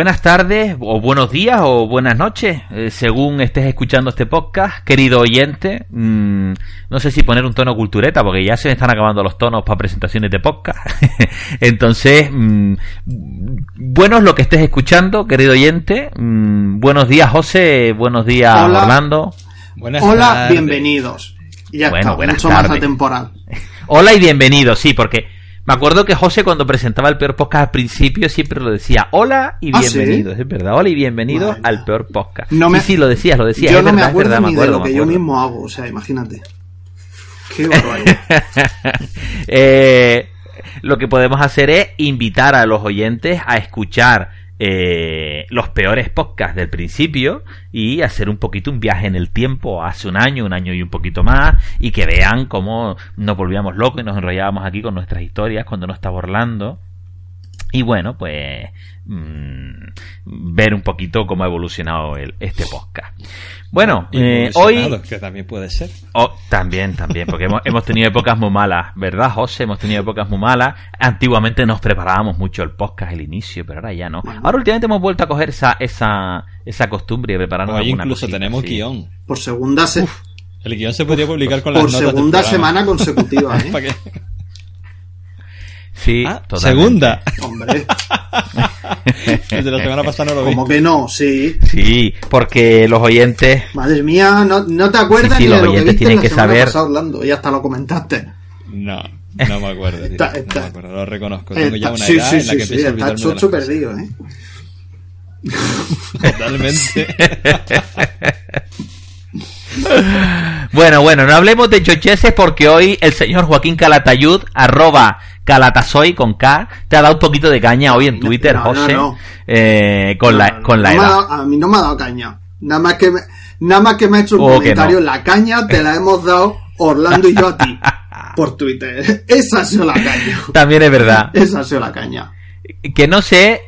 buenas tardes, o buenos días, o buenas noches, eh, según estés escuchando este podcast, querido oyente. Mm, no sé si poner un tono cultureta, porque ya se me están acabando los tonos para presentaciones de podcast. Entonces, mm, bueno lo que estés escuchando, querido oyente. Mm, buenos días, José. Buenos días, Hola. Orlando. Buenas Hola, bienvenidos. Y ya Bueno, está, buenas mucho más atemporal. Hola y bienvenidos, sí, porque me acuerdo que José cuando presentaba el peor podcast al principio siempre lo decía, hola y ¿Ah, sí? bienvenidos, es verdad, hola y bienvenidos Madre mía. al peor podcast. No me- Sí, sí, lo decías, lo decías, yo es no me verdad, es acuerdo verdad, me ni acuerdo, de lo me que yo mismo hago, o sea, imagínate. Qué. Eh, lo que podemos hacer es invitar a los oyentes a escuchar eh, los peores podcasts del principio y hacer un poquito un viaje en el tiempo hace un año, un año y un poquito más y que vean cómo nos volvíamos locos y nos enrollábamos aquí con nuestras historias cuando nos estaba Orlando. Y bueno, pues mm, ver un poquito cómo ha evolucionado el- este podcast. Bueno, eh, hoy... Que también puede ser. Oh, también, también, porque hemos, hemos tenido épocas muy malas, ¿verdad, José? Hemos tenido épocas muy malas. Antiguamente nos preparábamos mucho el podcast, el inicio, pero ahora ya no. Ahora últimamente hemos vuelto a coger esa, esa, esa costumbre de prepararnos Hoy alguna incluso cosita, tenemos sí. guion. Por segunda, se- El guion se podría publicar con las por segunda semana consecutiva, ¿eh? ¿Para qué? Sí, Ah, totalmente. segunda. Hombre, Desde la semana pasada no lo vi. como que no, sí. Sí, porque los oyentes... Madre mía, no, no te acuerdas Sí, sí, ni de los lo que viste tienen la que saber- pasada, Orlando, y hasta lo comentaste. No, no me acuerdo. tío, Está- no me acuerdo, lo reconozco. Tengo ya Está- una sí, edad sí, en la sí, que sí, empiezo a está de cosas. perdido, ¿eh? Totalmente. Bueno, bueno, no hablemos de chocheses porque hoy el señor Joaquín Calatayud, arroba Calatasoy con K, te ha dado un poquito de caña hoy en Twitter, no, José, no. eh, con la, con la edad. dado- a mí no me ha dado caña. Nada más que me, nada más que me ha hecho un Oh, comentario. La caña te la hemos dado Orlando y yo a ti. Por Twitter. Esa ha sido la caña. También es verdad. Esa ha sido la caña. que no sé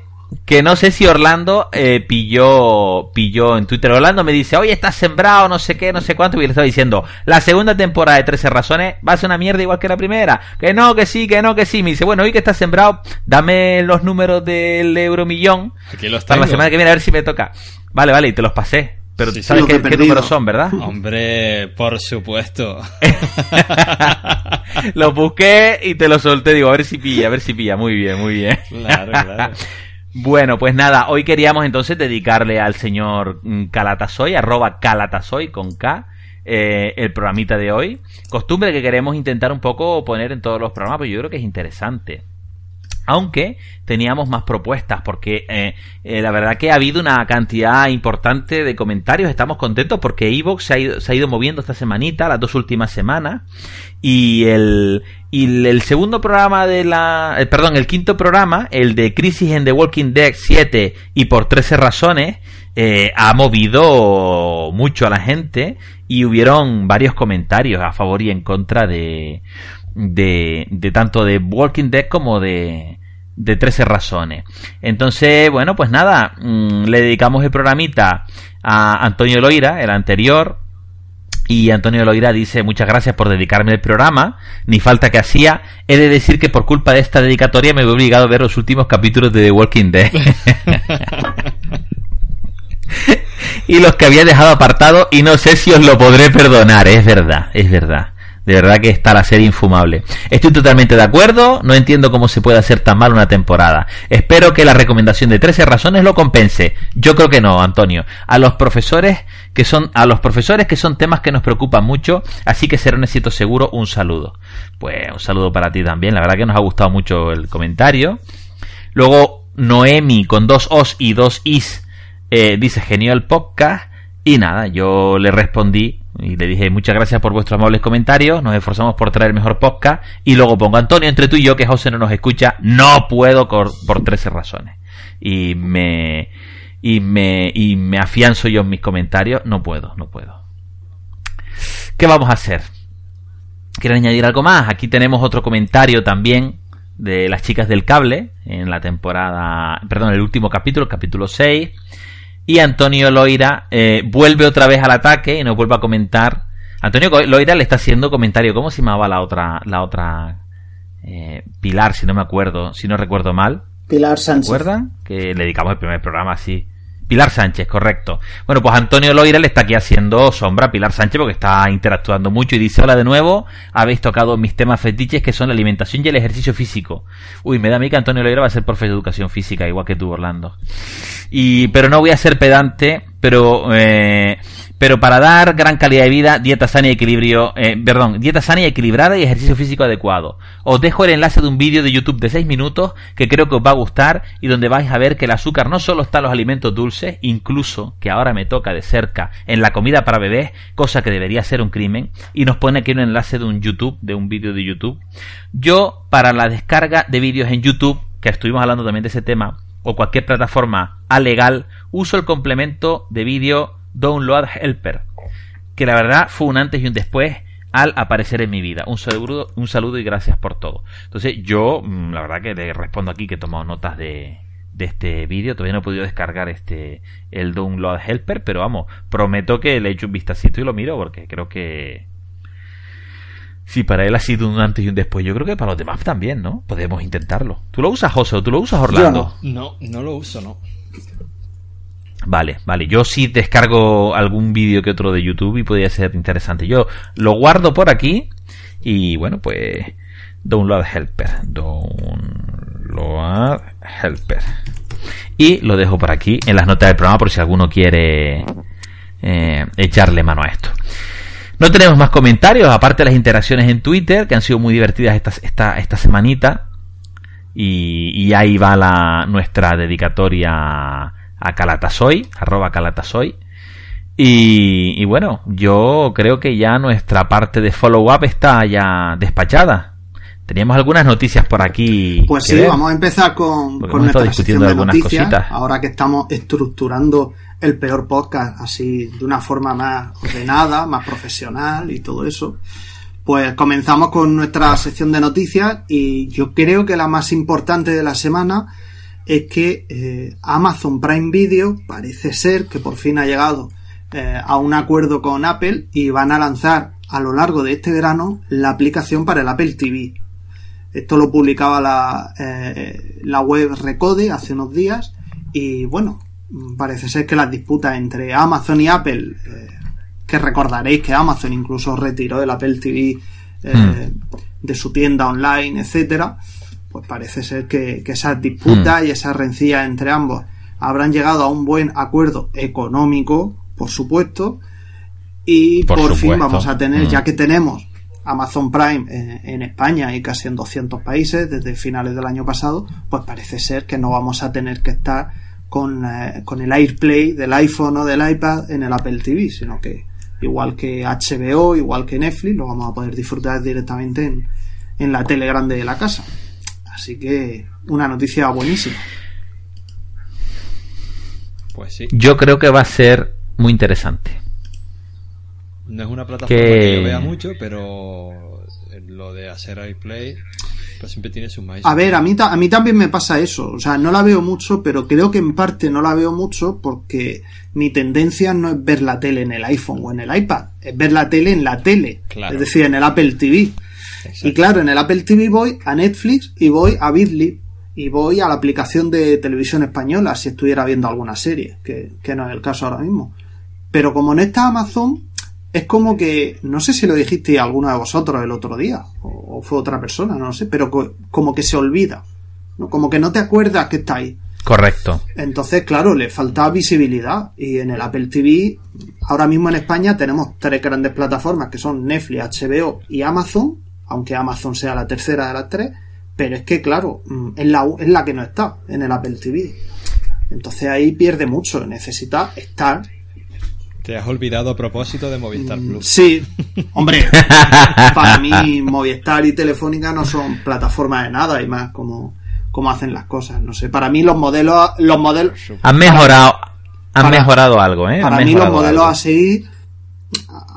que no sé si Orlando eh, pilló pilló en Twitter. Orlando me dice oye estás sembrado no sé qué no sé cuánto y le estaba diciendo la segunda temporada de 13 razones va a ser una mierda igual que la primera que no que sí que no que sí me dice bueno hoy que estás sembrado dame los números del euromillón Aquí los para la semana que viene a ver si me toca vale vale y te los pasé pero Sí, sabes qué, qué números son verdad Hombre, por supuesto. los busqué y te los solté digo a ver si pilla a ver si pilla. Muy bien muy bien. Claro, claro. Bueno, pues nada, hoy queríamos entonces dedicarle al señor mm, Calatasoy, arroba Calatasoy con K, eh, el programita de hoy. Costumbre que queremos intentar un poco poner en todos los programas, pero yo creo que es interesante. Aunque teníamos más propuestas, porque eh, eh, la verdad que ha habido una cantidad importante de comentarios. Estamos contentos porque Evox se ha ido, se ha ido moviendo esta semanita, las dos últimas semanas. Y el, y el, segundo programa de la. eh, perdón, el quinto programa, el de Crisis en The Walking Dead 7 y por 13 razones, eh, ha movido mucho a la gente y hubieron varios comentarios a favor y en contra de, de, de tanto de Walking Dead como de, de 13 razones. Entonces, bueno, pues nada, mm, le dedicamos el programita a Antonio Loira, el anterior, y Antonio Loira dice, muchas gracias por dedicarme el programa, ni falta que hacía, he de decir que por culpa de esta dedicatoria me he obligado a ver los últimos capítulos de The Walking Dead. y los que había dejado apartado y no sé si os lo podré perdonar, es verdad, es verdad. De verdad que está la serie infumable. Estoy totalmente de acuerdo, no entiendo cómo se puede hacer tan mal una temporada. Espero que la recomendación de 13 razones lo compense. Yo creo que no, Antonio. A los profesores que son a los profesores que son temas que nos preocupan mucho, así que será un éxito seguro, un saludo. Pues un saludo para ti también, la verdad que nos ha gustado mucho el comentario. Luego Noemi con dos os y dos is eh, dice genial podcast y nada, yo le respondí y le dije muchas gracias por vuestros amables comentarios, nos esforzamos por traer el mejor podcast y luego pongo Antonio entre tú y yo que José no nos escucha, no puedo por 13 razones y me y me y me afianzo yo en mis comentarios, no puedo, no puedo. ¿Qué vamos a hacer? ¿Quieren añadir algo más? Aquí tenemos otro comentario también de las chicas del cable en la temporada, perdón, el último capítulo, el capítulo 6. Y Antonio Loira eh, vuelve otra vez al ataque y nos vuelve a comentar. Antonio Loira le está haciendo comentario. ¿Cómo se llamaba la otra, la otra eh, Pilar, si no me acuerdo, si no recuerdo mal? Pilar ¿Se Sánchez. acuerdan? Que le dedicamos el primer programa así. Pilar Sánchez, correcto. Bueno, pues Antonio Loira le está aquí haciendo sombra a Pilar Sánchez porque está interactuando mucho y dice, hola de nuevo, habéis tocado mis temas fetiches que son la alimentación y el ejercicio físico. Uy, me da a mí que Antonio Loira va a ser profe de educación física, igual que tú, Orlando. Y, pero no voy a ser pedante, pero, eh, pero para dar gran calidad de vida, dieta sana y equilibrio, eh, perdón, dieta sana y equilibrada y ejercicio físico adecuado. Os dejo el enlace de un vídeo de YouTube de 6 minutos que creo que os va a gustar y donde vais a ver que el azúcar no solo está en los alimentos dulces, incluso que ahora me toca de cerca en la comida para bebés, cosa que debería ser un crimen, y nos pone aquí un enlace de un YouTube, de un vídeo de YouTube. Yo, para la descarga de vídeos en YouTube, que estuvimos hablando también de ese tema, o cualquier plataforma alegal, uso el complemento de vídeo Download Helper, que la verdad fue un antes y un después al aparecer en mi vida. Un saludo, un saludo y gracias por todo. Entonces yo, mm, la verdad que le respondo aquí que he tomado notas de, de este vídeo. Todavía no he podido descargar este el Download Helper, pero vamos, prometo que le echo un vistacito y lo miro porque creo que si para él ha sido un antes y un después, yo creo que para los demás también, ¿no? Podemos intentarlo. ¿Tú lo usas, José, o tú lo usas, Orlando? No, no lo uso, no. Vale, vale. Yo sí descargo algún vídeo que otro de YouTube y podría ser interesante. Yo lo guardo por aquí y bueno, pues Download Helper. Download Helper. Y lo dejo por aquí en las notas del programa por si alguno quiere eh, echarle mano a esto. No tenemos más comentarios, aparte de las interacciones en Twitter, que han sido muy divertidas esta, esta, esta semanita. Y, ahí va la, nuestra dedicatoria a Calatasoy, arroba Calatasoy. Y, y bueno, yo creo que ya nuestra parte de follow-up está ya despachada. Teníamos algunas noticias por aquí. Pues sí, ver. vamos a empezar con, con nuestra sección discutiendo de algunas noticias. cositas. Ahora que estamos estructurando el peor podcast así de una forma más ordenada, más profesional y todo eso. Pues comenzamos con nuestra sección de noticias y yo creo que la más importante de la semana es que eh, Amazon Prime Video parece ser que por fin ha llegado eh, a un acuerdo con Apple y van a lanzar a lo largo de este verano la aplicación para el Apple TV. Esto lo publicaba la, eh, la web Recode hace unos días y bueno, parece ser que las disputas entre Amazon y Apple, eh, que recordaréis que Amazon incluso retiró el Apple TV eh, de su tienda online, etcétera, pues parece ser que, que esas disputas y esas rencillas entre ambos habrán llegado a un buen acuerdo económico, por supuesto, y Por por, fin vamos a tener, Mm. ya que tenemos Amazon Prime en, en España y casi en 200 países desde finales del año pasado, pues parece ser que no vamos a tener que estar con, eh, con el AirPlay del iPhone o del iPad en el Apple TV, sino que igual que HBO, igual que Netflix, lo vamos a poder disfrutar directamente en, en la tele grande de la casa. Así que una noticia buenísima. Pues sí. Yo creo que va a ser muy interesante. No es una plataforma Que- que, yo vea mucho, pero lo de hacer iPlay pues siempre tiene sus maíz. A ver, a mí, ta- a mí también me pasa eso. O sea, no la veo mucho, pero creo que en parte no la veo mucho porque mi tendencia no es ver la tele en el iPhone o en el iPad, es ver la tele en la tele. Claro. Es decir, en el Apple TV. Exacto. Y claro, en el Apple TV voy a Netflix y voy a Bitly y voy a la aplicación de televisión española si estuviera viendo alguna serie, que, que no es el caso ahora mismo. Pero como no está Amazon, es como que, no sé si lo dijiste alguno de vosotros el otro día, o, o fue otra persona, no lo sé, pero co- como que se olvida, ¿no? como que no te acuerdas que está ahí. Correcto. Entonces, claro, le falta visibilidad. Y en el Apple TV, ahora mismo en España tenemos tres grandes plataformas que son Netflix, HBO y Amazon, aunque Amazon sea la tercera de las tres, pero es que, claro, mm, es la, es la que no está en el Apple TV. Entonces ahí pierde mucho, necesita estar. Te has olvidado a propósito de Movistar Mm, Plus. Sí, hombre, para mí Movistar y Telefónica no son plataformas de nada y más como, como hacen las cosas. No sé, para mí los modelos, los modelos, Han mejorado, han Para- mejorado algo, ¿eh? Han Para mí los modelos algo. a seguir,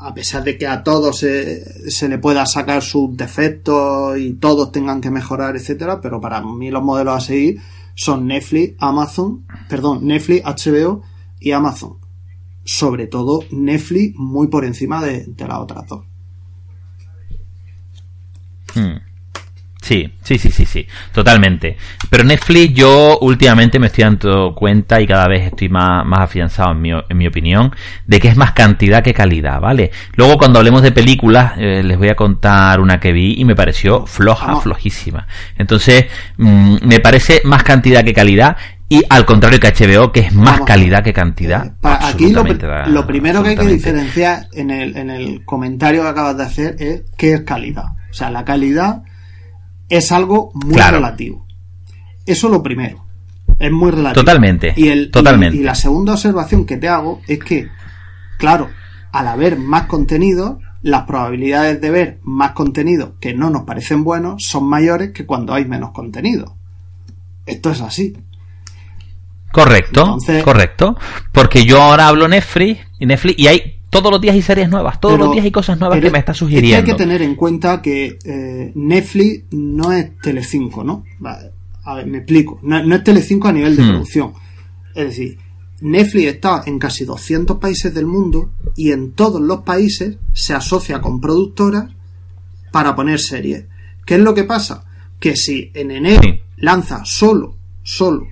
a pesar de que a todos se, se le pueda sacar sus defectos y todos tengan que mejorar, etcétera, pero para mí los modelos a seguir son Netflix, Amazon, perdón, Netflix, HBO y Amazon. Sobre todo Netflix muy por encima de, de las otras dos. Hmm. Sí, sí, sí, sí, sí, totalmente. Pero Netflix yo últimamente me estoy dando cuenta y cada vez estoy más, más afianzado en mi, en mi opinión de que es más cantidad que calidad, ¿vale? Luego cuando hablemos de películas eh, les voy a contar una que vi y me pareció floja, flojísima. Entonces mm, me parece más cantidad que calidad y al contrario que HBO, que es más calidad que cantidad. aquí lo, lo, primero que hay que diferenciar en el, en el comentario que acabas de hacer es qué es calidad. O sea, la calidad es algo muy relativo. Eso lo primero. Es muy relativo. Totalmente. Y, el, totalmente. Y, la segunda observación que te hago es que, claro, al haber más contenido, las probabilidades de ver más contenido que no nos parecen buenos son mayores que cuando hay menos contenido. Esto es así. Correcto, correcto. Porque yo ahora hablo Netflix y Netflix y hay todos los días hay series nuevas, todos los días hay cosas nuevas que me está sugiriendo. hay que tener en cuenta que eh, Netflix no es Telecinco, ¿no? A ver, me explico. No, es Telecinco a nivel de hmm. producción. Es decir, Netflix está en casi 200 países del mundo y en todos los países se asocia con productoras para poner series. ¿Qué es lo que pasa? Que si en enero lanza solo, solo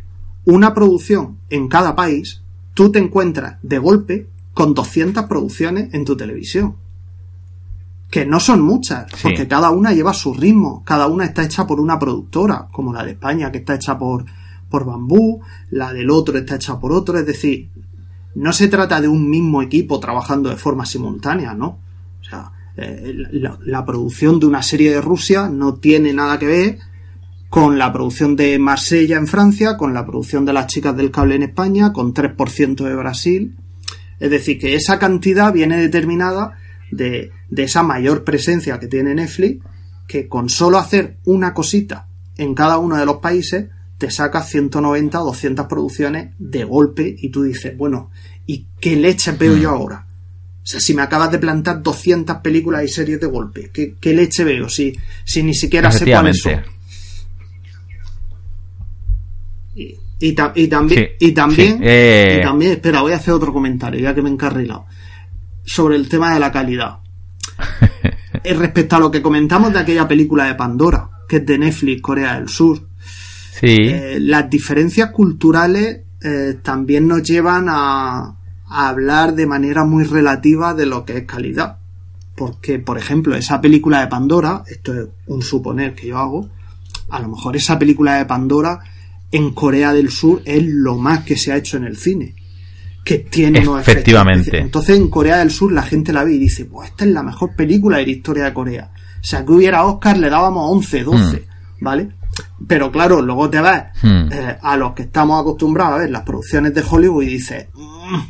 una producción en cada país, tú te encuentras de golpe con 200 producciones en tu televisión. Que no son muchas, porque cada una lleva su ritmo, cada una está hecha por una productora, como la de España, que está hecha por, por Bambú, la del otro está hecha por otro, es decir, no se trata de un mismo equipo trabajando de forma simultánea, ¿no? O sea, eh, la, la, producción de una serie de Rusia no tiene nada que ver con la producción de Marsella en Francia, con la producción de las chicas del cable en España, con 3% de Brasil. Es decir, que esa cantidad viene determinada de, esa mayor presencia que tiene Netflix, que con solo hacer una cosita en cada uno de los países te saca 190 o 200 producciones de golpe y tú dices, bueno, ¿y qué leche veo yo hmm. ahora? O sea, si me acabas de plantar 200 películas y series de golpe, ¿qué, leche veo? Si, si ni siquiera sé cuáles son. Y, también, y también, eh. y también, espera, voy a hacer otro comentario, ya que me he encarrilado. Sobre el tema de la calidad. Eh, respecto a lo que comentamos de aquella película de Pandora, que es de Netflix, Corea del Sur. Sí. Eh, las diferencias culturales también nos llevan a, a hablar de manera muy relativa de lo que es calidad. Porque, por ejemplo, esa película de Pandora, esto es un suponer que yo hago, a lo mejor esa película de Pandora en Corea del Sur es lo más que se ha hecho en el cine. Que tiene unos Efectivamente. Entonces en Corea del Sur la gente la ve y dice, pues esta es la mejor película de la historia de Corea. O sea, que hubiera Oscar le dábamos 11, 12, hmm. ¿vale? Pero claro, luego te vas hmm. eh, a los que estamos acostumbrados a ver las producciones de Hollywood y dices, mm,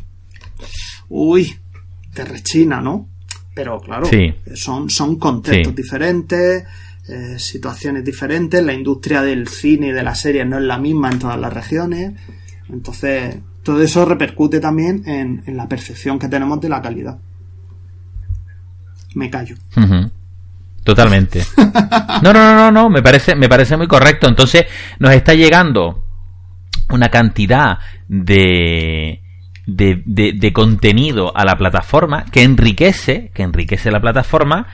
uy, te rechina, ¿no? Pero claro, son, son contextos diferentes, eh, situaciones diferentes, la industria del cine y de la serie no es la misma en todas las regiones, entonces todo eso repercute también en, la percepción que tenemos de la calidad. Me callo. Totalmente. No, no, no, no, no, me parece, me parece muy correcto. Entonces, nos está llegando una cantidad de, de, de, contenido a la plataforma que enriquece, que enriquece la plataforma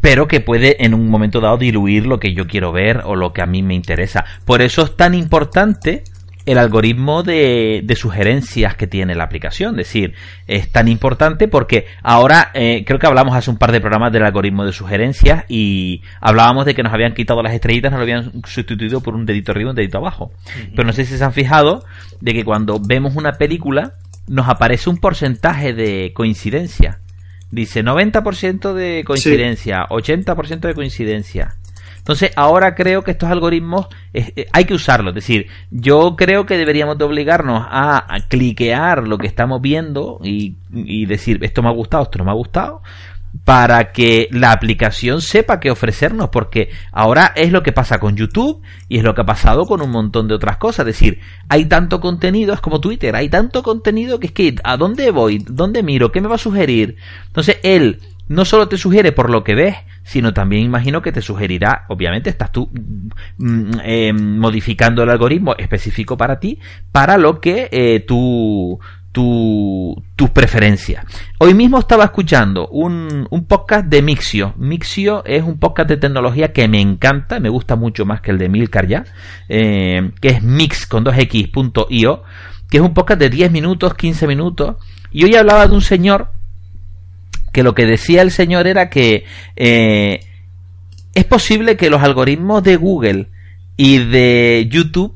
pero que puede en un momento dado diluir lo que yo quiero ver o lo que a mí me interesa. Por eso es tan importante el algoritmo de, sugerencias que tiene la aplicación. Es decir, es tan importante porque ahora eh, creo que hablamos hace un par de programas del algoritmo de sugerencias y hablábamos de que nos habían quitado las estrellitas, nos lo habían sustituido por un dedito arriba y un dedito abajo. Pero no sé si se han fijado de que cuando vemos una película nos aparece un porcentaje de coincidencia. Dice 90% de coincidencia, 80% de coincidencia. Entonces, ahora creo que estos algoritmos eh, hay que usarlos. Es decir, yo creo que deberíamos de obligarnos a, cliquear lo que estamos viendo y, y, decir, esto me ha gustado, esto no me ha gustado para que la aplicación sepa qué ofrecernos, porque ahora es lo que pasa con YouTube y es lo que ha pasado con un montón de otras cosas. Es decir, hay tanto contenido, es como Twitter, hay tanto contenido que es que, ¿a dónde voy? ¿Dónde miro? ¿Qué me va a sugerir? Entonces, él no solo te sugiere por lo que ves, sino también imagino que te sugerirá, obviamente estás tú mm, eh, modificando el algoritmo específico para ti, para lo que eh, tú tu, tus preferencias. Hoy mismo estaba escuchando un, un, podcast de Mixio. Mixio es un podcast de tecnología que me encanta, me gusta mucho más que el de Milcar ya, eh, que es mix con 2x.io, que es un podcast de 10 minutos, 15 minutos, y hoy hablaba de un señor que lo que decía el señor era que eh, es posible que los algoritmos de Google y de YouTube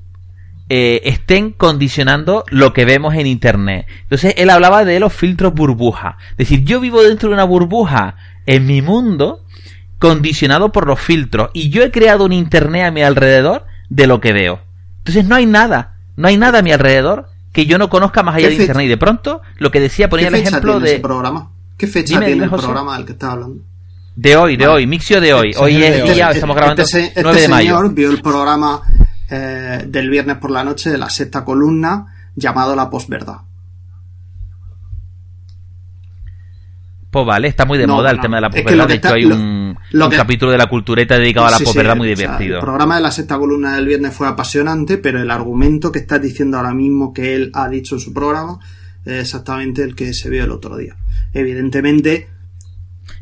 eh, estén condicionando lo que vemos en Internet. Entonces él hablaba de los filtros burbuja. Es decir, yo vivo dentro de una burbuja en mi mundo condicionado por los filtros y yo he creado un Internet a mi alrededor de lo que veo. Entonces no hay nada, no hay nada a mi alrededor que yo no conozca más allá de Internet. Y de pronto, lo que decía, ponía el ejemplo de... programa? ¿Qué fecha tiene el programa del que estás hablando? De hoy, de hoy, Mixio de hoy. Hoy es día, estamos grabando este, este 9 de mayo. Señor vio el programa eh, del viernes por la noche de la sexta columna llamado La Posverdad. Pues vale, está muy de moda el tema de la posverdad. de hecho, hay un, capítulo de la cultureta dedicado a la posverdad muy divertido. el programa de la sexta columna del viernes fue apasionante, pero el argumento que estás diciendo ahora mismo que él ha dicho en su programa es exactamente el que se vio el otro día. Evidentemente.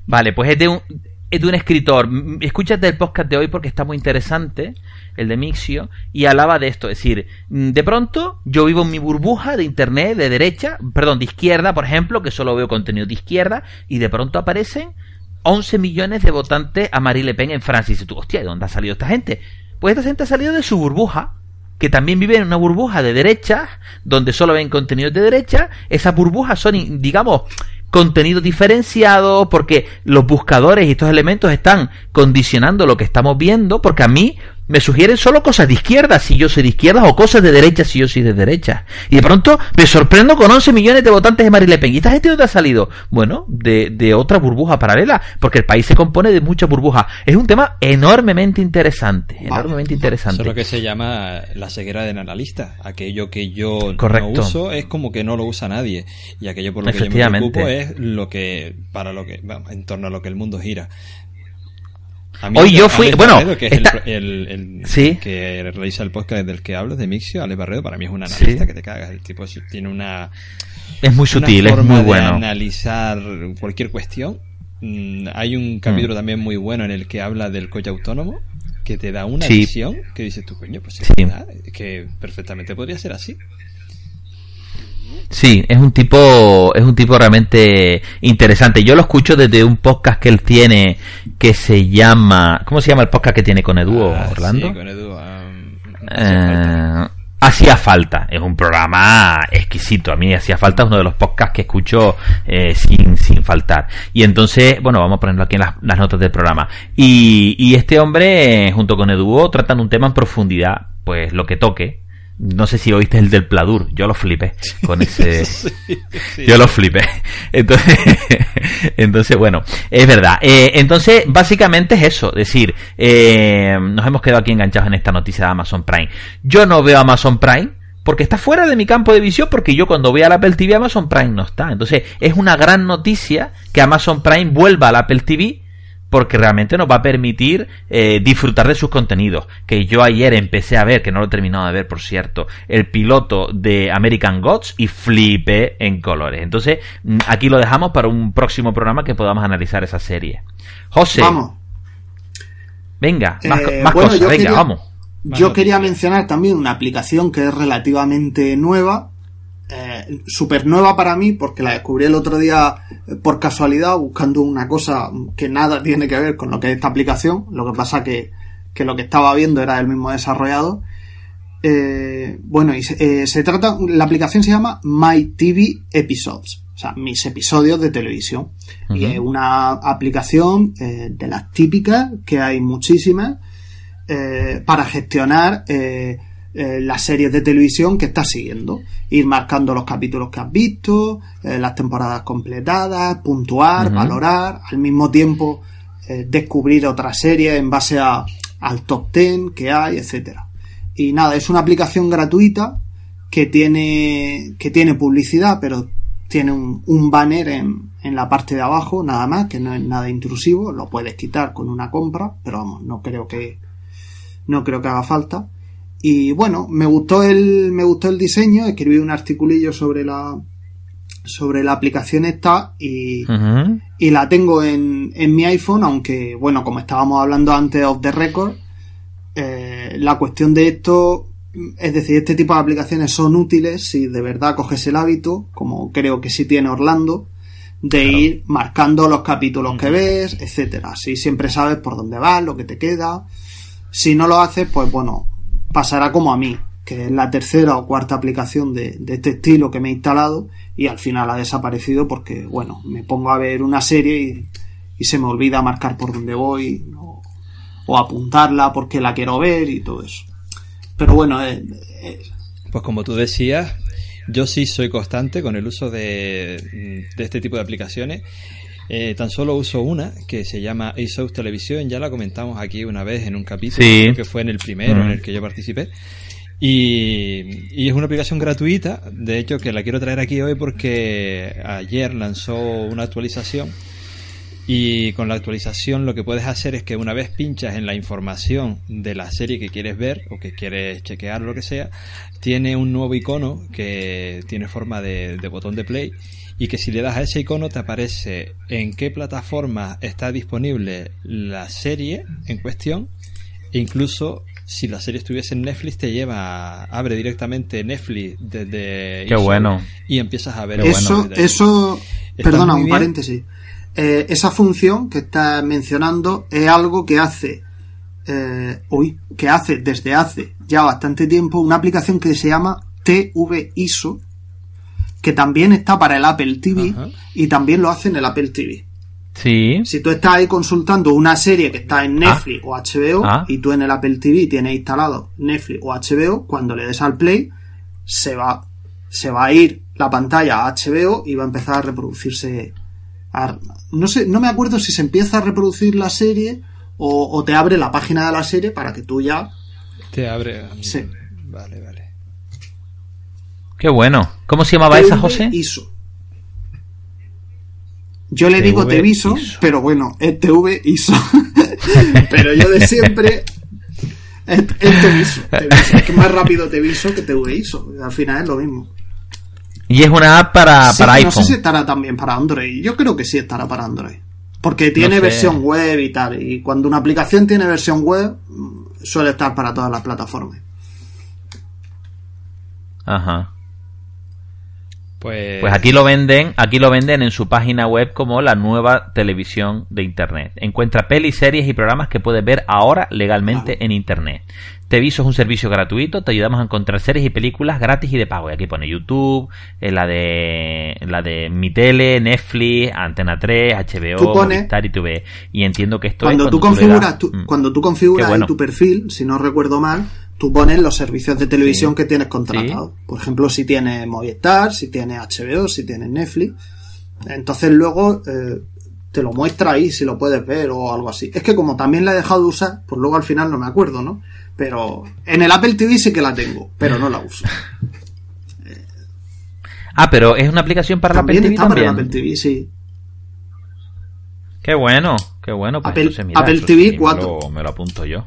Vale, pues es de un, es de un escritor. Escúchate el podcast de hoy porque está muy interesante el de Mixio, y hablaba de esto, es decir, mm, de pronto yo vivo en mi burbuja de internet de derecha, perdón, de izquierda, por ejemplo, que solo veo contenido de izquierda, y de pronto aparecen 11 millones de votantes a Marie Le Pen en Francia. Y dices tú, hostia, ¿de dónde ha salido esta gente? Pues esta gente ha salido de su burbuja, que también vive en una burbuja de derecha, donde solo ven contenidos de derecha. Esas burbujas son, digamos, contenido diferenciado, porque los buscadores y estos elementos están condicionando lo que estamos viendo, porque a mí me sugieren solo cosas de izquierda si yo soy de izquierda o cosas de derecha si yo soy de derecha. Y de pronto me sorprendo con 11 millones de votantes de Marine Le Pen. ¿Y esta gente dónde ha salido? Bueno, de, de otra burbuja paralela, porque el país se compone de muchas burbujas. Es un tema enormemente interesante, enormemente interesante. Eso es lo que se llama la ceguera del analista. Aquello que yo no uso es como que no lo usa nadie. Y aquello por lo que yo me preocupo es lo que, para lo que, en torno a lo que el mundo gira. Hoy yo fui, bueno, que es el, el, que realiza el podcast del que hablo, de Mixio, Ale Barredo, para mí es un analista que te cagas. El tipo tiene una. Es muy sutil, es muy bueno. De analizar cualquier cuestión. Mm, hay un capítulo mm. también muy bueno en el que habla del coche autónomo, que te da una visión que dices tú, coño, pues es que perfectamente podría ser así. Sí, es un tipo, es un tipo realmente interesante. Yo lo escucho desde un podcast que él tiene que se llama, ¿cómo se llama el podcast que tiene con Edu ah, Orlando? Sí, con Edu. Um, eh, hacía falta, es un programa exquisito. A mí hacía falta es uno de los podcasts que escucho eh, sin, sin faltar. Y entonces, bueno, vamos a ponerlo aquí en las, notas del programa. Y, y este hombre, junto con Edu, tratan un tema en profundidad, pues lo que toque, no sé si oíste el del Pladur, yo lo flipé con ese. Yo lo flipé. Entonces, entonces bueno, es verdad. Eh, entonces, básicamente es eso, es decir, eh, nos hemos quedado aquí enganchados en esta noticia de Amazon Prime. Yo no veo Amazon Prime porque está fuera de mi campo de visión, porque yo cuando voy al Apple TV Amazon Prime no está. Entonces, es una gran noticia que Amazon Prime vuelva al Apple TV porque realmente nos va a permitir eh, disfrutar de sus contenidos. Que yo ayer empecé a ver, que no lo he terminado de ver, por cierto, el piloto de American Gods y flipé en colores. Entonces, mm, aquí lo dejamos para un próximo programa que podamos analizar esa serie. José. Vamos. Venga, más, eh, cosas, venga, vamos. Yo quería mencionar también una aplicación que es relativamente nueva, eh, súper nueva para mí porque la descubrí el otro día eh, por casualidad buscando una cosa que nada tiene que ver con lo que es esta aplicación. Lo que pasa que, que lo que estaba viendo era el mismo desarrollado. Eh, bueno, y se, trata, la aplicación se llama My TV Episodes, o sea, mis episodios de televisión. Y es una aplicación de las típicas, que hay muchísimas, para gestionar eh, las series de televisión que estás siguiendo. Ir marcando los capítulos que has visto, eh, las temporadas completadas, puntuar, valorar, al mismo tiempo eh, descubrir otras series en base a, al top 10 que hay, etcétera. Y nada, es una aplicación gratuita que tiene, que tiene publicidad, pero tiene un, un banner en, en la parte de abajo, nada más, que no es nada intrusivo, lo puedes quitar con una compra, pero vamos, no creo que, no creo que haga falta. Y bueno, me gustó el, me gustó el diseño, escribí un articulillo sobre la, sobre la aplicación esta y, y la tengo en, en, mi iPhone, aunque, bueno, como estábamos hablando antes of the record, eh, la cuestión de esto, es decir, este tipo de aplicaciones son útiles si de verdad coges el hábito, como creo que sí tiene Orlando, de ir marcando los capítulos que ves, etcétera. Si siempre sabes por dónde vas, lo que te queda. Si no lo haces, pues bueno, pasará como a mí, que es la tercera o cuarta aplicación de, de este estilo que me he instalado y al final ha desaparecido porque, bueno, me pongo a ver una serie y, se me olvida marcar por dónde voy o, o, apuntarla porque la quiero ver y todo eso. Pero bueno, eh, eh, pues como tú decías, yo sí soy constante con el uso de, de este tipo de aplicaciones. Eh, tan solo uso una que se llama ASOS Televisión, ya la comentamos aquí una vez en un capítulo, que fue en el primero en el que yo participé. Y, es una aplicación gratuita, de hecho que la quiero traer aquí hoy porque ayer lanzó una actualización y con la actualización lo que puedes hacer es que una vez pinchas en la información de la serie que quieres ver o que quieres chequear o lo que sea, tiene un nuevo icono que tiene forma de, de botón de play y que si le das a ese icono te aparece en qué plataforma está disponible la serie en cuestión e incluso si la serie estuviese en Netflix te lleva abre directamente Netflix desde qué bueno. y empiezas a ver eso eso perdona un paréntesis eh, esa función que estás mencionando es algo que hace eh, uy, que hace desde hace ya bastante tiempo una aplicación que se llama TV ISO que también está para el Apple TV y también lo hace en el Apple TV Sí. Si tú estás ahí consultando una serie que está en Netflix o HBO Ah. y tú en el Apple TV tienes instalado Netflix o HBO, cuando le des al play se va se va a ir la pantalla a HBO y va a empezar a reproducirse. A- no sé, no me acuerdo si se empieza a reproducir la serie o, o te abre la página de la serie para que tú ya. te abre Sí. vale vale Qué bueno. ¿Cómo se llamaba esa, José? ISO. Yo le digo Teviso, ISO. pero bueno, es TV ISO. pero yo de siempre es, es. Es que más rápido Teviso que TV ISO. Al final es lo mismo. Y es una app para, Sí, para no iPhone. sé si estará también para Android. Yo creo que sí estará para Android. Porque tiene sé. versión web y tal. Y cuando una aplicación tiene versión web, suele estar para todas las plataformas. Ajá. Pues Pues aquí lo venden, aquí lo venden en su página web como la nueva televisión de internet. Encuentra pelis, series y programas que puedes ver ahora legalmente en internet. Teviso es un servicio gratuito, te ayudamos a encontrar series y películas gratis y de pago. Y aquí pone YouTube, eh, la de la de Mi Tele, Netflix, Antena 3, HBO, Tú pones- Movistar y TV. Y entiendo que esto cuando es tú le das- configuras Mm. cuando tú configuras bueno. ahí tu perfil, si no recuerdo mal, tú pones los servicios de televisión Sí. que tienes contratados. Por ejemplo, si tienes Movistar, si tienes HBO, si tienes Netflix. Entonces luego eh, te lo muestra ahí si lo puedes ver o algo así. Es que como también la he dejado de usar, pues luego al final no me acuerdo, ¿no? Pero en el Apple TV sí que la tengo, pero no la uso. Ah, pero es una aplicación para también la Apple TV está para el. Apple TV, sí. Qué bueno, qué bueno. Pues Apple- entonces, mira, Apple TV sí me 4. lo- me lo apunto yo.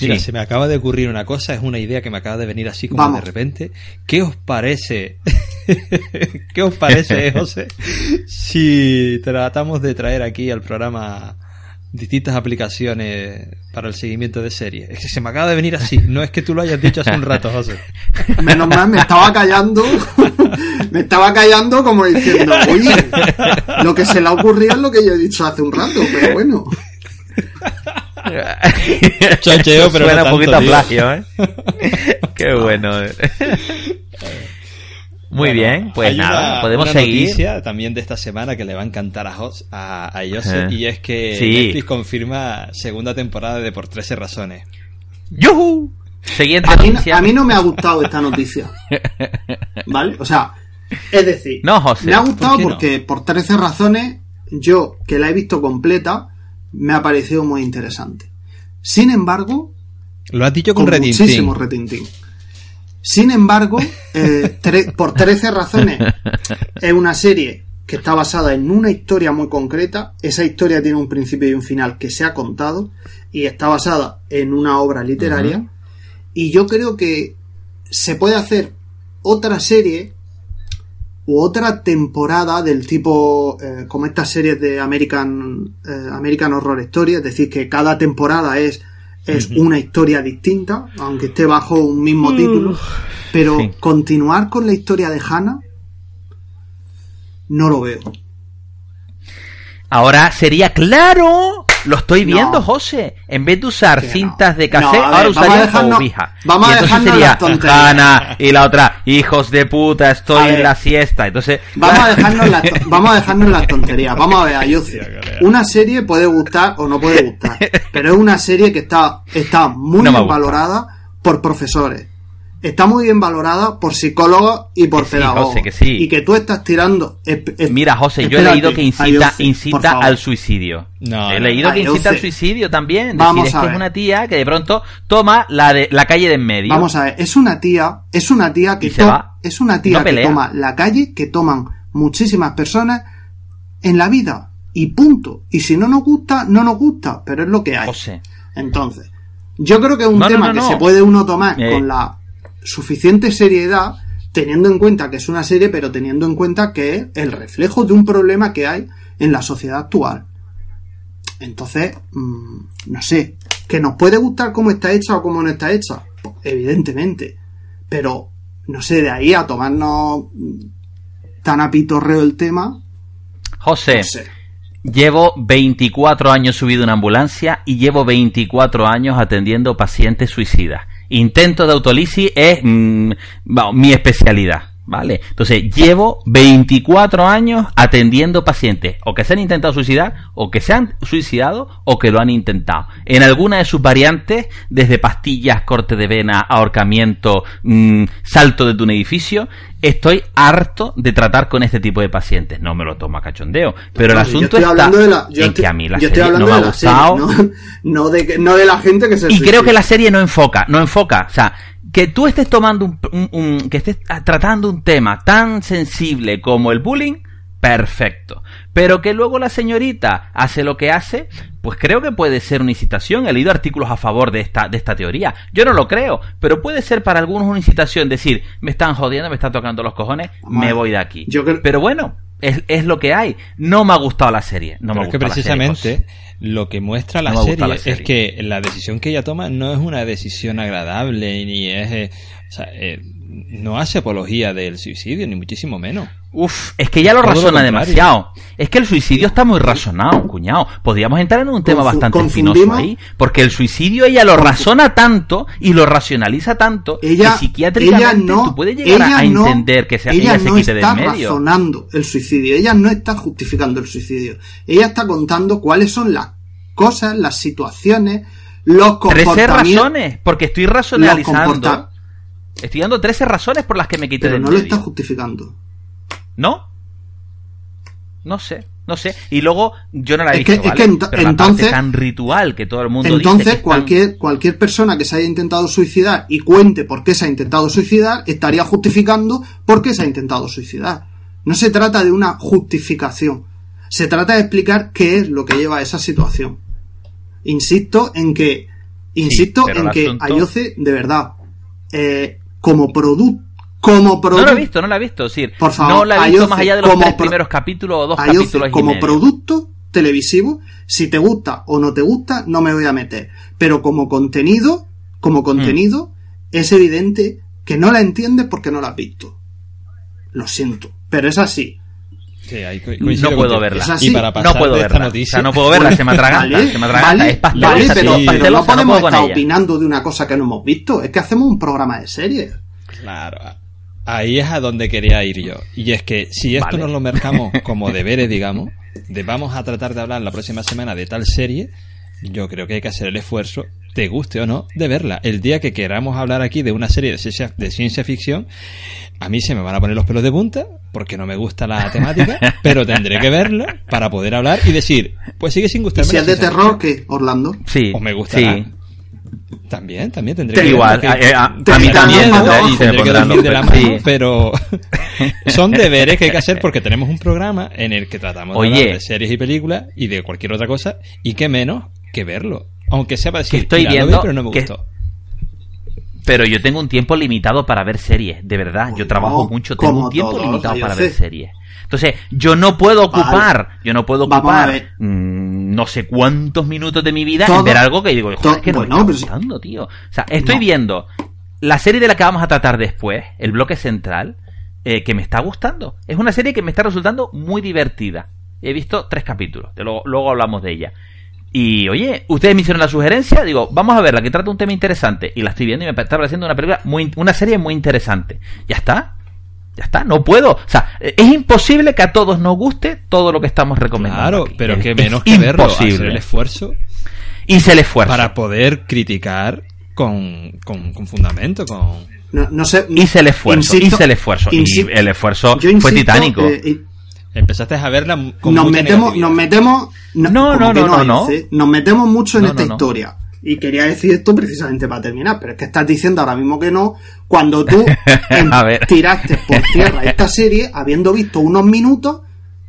Mira, Sí. se me acaba de ocurrir una cosa, es una idea que me acaba de venir así como Vamos. de repente. ¿Qué os parece? ¿Qué os parece, José? Si tratamos de traer aquí al programa distintas aplicaciones para el seguimiento de series. Es que se me acaba de venir así. No es que tú lo hayas dicho hace un rato, José. Menos mal, me estaba callando. me estaba callando como diciendo, oye, lo que se le ha ocurrido es lo que yo he dicho hace un rato, pero bueno. Chocheo, pero Suena no un poquito a tanto, plagio, ¿eh? Qué bueno. Muy Bueno, bien, pues hay nada, una- podemos una seguir. noticia también de esta semana que le va a encantar a, Jos, a, a Joseph, Ajá. y es que Sí. Netflix confirma segunda temporada de Por 13 Razones. ¡Yuhu! Siguiente A mí, noticia. a mí no me ha gustado esta noticia. ¿Vale? O sea, es decir, No, José, me ha gustado ¿por qué no? porque por 13 razones, yo que la he visto completa, me ha parecido muy interesante. Sin embargo, Lo has dicho con, con retintín. muchísimo retintín. Sin embargo, eh, por 13 razones, es una serie que está basada en una historia muy concreta. Esa historia tiene un principio y un final que se ha contado y está basada en una obra literaria. Y yo creo que se puede hacer otra serie u otra temporada del tipo eh, como estas series de American eh, American Horror Story, es decir, que cada temporada es es una historia distinta, aunque esté bajo un mismo título, pero continuar con la historia de Hannah no lo veo. Ahora sería claro lo estoy viendo, José. En vez de usar cintas de café, ahora usaría cobija. Vamos a dejarnos sería Hanna y la otra, hijos de puta, estoy en la siesta. Entonces, vamos a dejarnos las, vamos a dejarnos las tonterías. Vamos a ver, Ayuzi. Una serie puede gustar o no puede gustar, pero es una serie que está, está muy bien valorada por profesores está muy bien valorada por psicólogos y por pedagogos. Y que tú estás tirando. Mira, José, yo he leído que incita, incita al suicidio. No, he leído que incita al suicidio también. Vamos es que es una tía que de pronto toma la de la calle de en medio. Vamos a ver, es una tía, es una tía que es una tía que toma la calle que toman muchísimas personas en la vida y punto. Y si no nos gusta, no nos gusta, pero es lo que hay. José. Entonces, yo creo que es un tema que se puede uno tomar eh, con la suficiente seriedad teniendo en cuenta que es una serie, pero teniendo en cuenta que es el reflejo de un problema que hay en la sociedad actual. Entonces, mm, no sé, que nos puede gustar cómo está hecha o cómo no está hecha, pues, evidentemente, pero no sé, de ahí a tomarnos tan a pitorreo el tema. José, llevo 24 años subido en ambulancia y llevo 24 años atendiendo pacientes suicidas intento de autolisis es mm, mi especialidad. ¿Vale? Entonces, llevo 24 años atendiendo pacientes, o que se han intentado suicidar, o que se han suicidado, o que lo han intentado. En alguna de sus variantes, desde pastillas, corte de vena, ahorcamiento, mm, salto desde un edificio, estoy harto de tratar con este tipo de pacientes. No me lo toma cachondeo, pero el asunto está en que a mí la serie no me ha gustado. no, de, no de la gente que se Y creo que la serie no enfoca, no enfoca. O sea, que tú estés tomando un, que estés tratando un tema tan sensible como el bullying, perfecto. Pero que luego la señorita hace lo que hace, pues creo que puede ser una incitación. He leído artículos a favor de esta, de esta teoría. Yo no lo creo, pero puede ser para algunos una incitación. Decir, me están jodiendo, me están tocando los cojones, me voy de aquí. Pero bueno, es, es, lo que hay. No me ha gustado la serie. No me es que precisamente lo que muestra la, serie es que la decisión que ella toma no es una decisión agradable ni es... Eh, o sea, eh, no hace apología del suicidio, ni muchísimo menos. Uf, es que ya lo razona demasiado. Es que el suicidio está muy razonado, cuñado. Podríamos entrar en un tema bastante finoso ahí, porque el suicidio ella lo razona tanto y lo racionaliza tanto ella, que psiquiátricamente no, tú puedes llegar a entender que se, ella, se quite está razonando el suicidio, ella no está justificando el suicidio. Ella está contando cuáles son las cosas, las situaciones, los comportamientos. Trece razones, porque estoy racionalizando. Estoy dando 13 razones por las que me quité Pero no lo está justificando. ¿No? No sé, no sé. Y luego yo no la he visto, es que, entonces tan ritual que todo el mundo entonces dice cualquier cualquier persona que se haya intentado suicidar y cuente por qué se ha intentado suicidar estaría justificando por qué se ha intentado suicidar. No se trata de una justificación. Se trata de explicar qué es lo que lleva a esa situación. Insisto en que insisto en que Ayoce de verdad eh, como producto como producto. No lo he visto, no lo he visto. decir, Por favor, no la he visto más allá de los tres primeros capítulos o dos capítulos. como producto televisivo, si te gusta o no te gusta, no me voy a meter. Pero como contenido, como contenido, mm. es evidente que no la entiendes porque no la has visto. Lo siento, pero es así. Sí, no puedo verla. Y para pasar no puedo verla. Noticia... no puedo verla, se me atraganta. se me atraganta. es vale, pero, pero no podemos estar opinando de una cosa que no hemos visto. Es que hacemos un programa de series. Claro. Ahí es a donde quería ir yo. Y es que si esto nos lo mercamos como deberes, digamos, de vamos a tratar de hablar la próxima semana de tal serie, yo creo que hay que hacer el esfuerzo, te guste o no, de verla. El día que queramos hablar aquí de una serie de ciencia, de ciencia ficción, a mí se me van a poner los pelos de punta, porque no me gusta la temática, pero tendré que verla para poder hablar y decir, pues sigue sin gustarme. si es de terror, que Orlando? Sí. O me gusta. Sí. También, también tendría que igual, a, a, a, mí también tendría que dormir de la mano, pero son deberes que hay que hacer porque tenemos un programa en el que tratamos de hablar de series y películas y de cualquier otra cosa y qué menos que verlo, aunque sea para decir, estoy viendo, pero no me gustó. pero yo tengo un tiempo limitado para ver series, de verdad. yo trabajo mucho, tengo un tiempo limitado para ver series. Entonces, yo no puedo ocupar, yo no puedo ocupar mm, no sé cuántos minutos de mi vida en ver algo que digo, joder, es que no me está gustando, tío. O sea, estoy viendo la serie de la que vamos a tratar después, el bloque central, eh, que me está gustando. Es una serie que me está resultando muy divertida. He visto tres capítulos, luego, luego hablamos de ella. Y oye, ustedes me hicieron la sugerencia, digo, vamos a ver, la que trata un tema interesante. Y la estoy viendo y me está pareciendo una película muy, una serie muy interesante. Ya está. Ya está, no puedo. O sea, es imposible que a todos nos guste todo lo que estamos recomendando. Claro, pero que menos que verlo, hacer el esfuerzo. Y se el esfuerzo. Para poder criticar con, con, con fundamento, con. No, sé. Hice el esfuerzo, hice el esfuerzo. y el esfuerzo fue titánico. Empezaste a verla con nos metemos, nos metemos, no, no, no, no, no, nos metemos mucho en esta historia. Y quería decir esto precisamente para terminar, pero es que estás diciendo ahora mismo que no, cuando tú tiraste por tierra esta serie habiendo visto unos minutos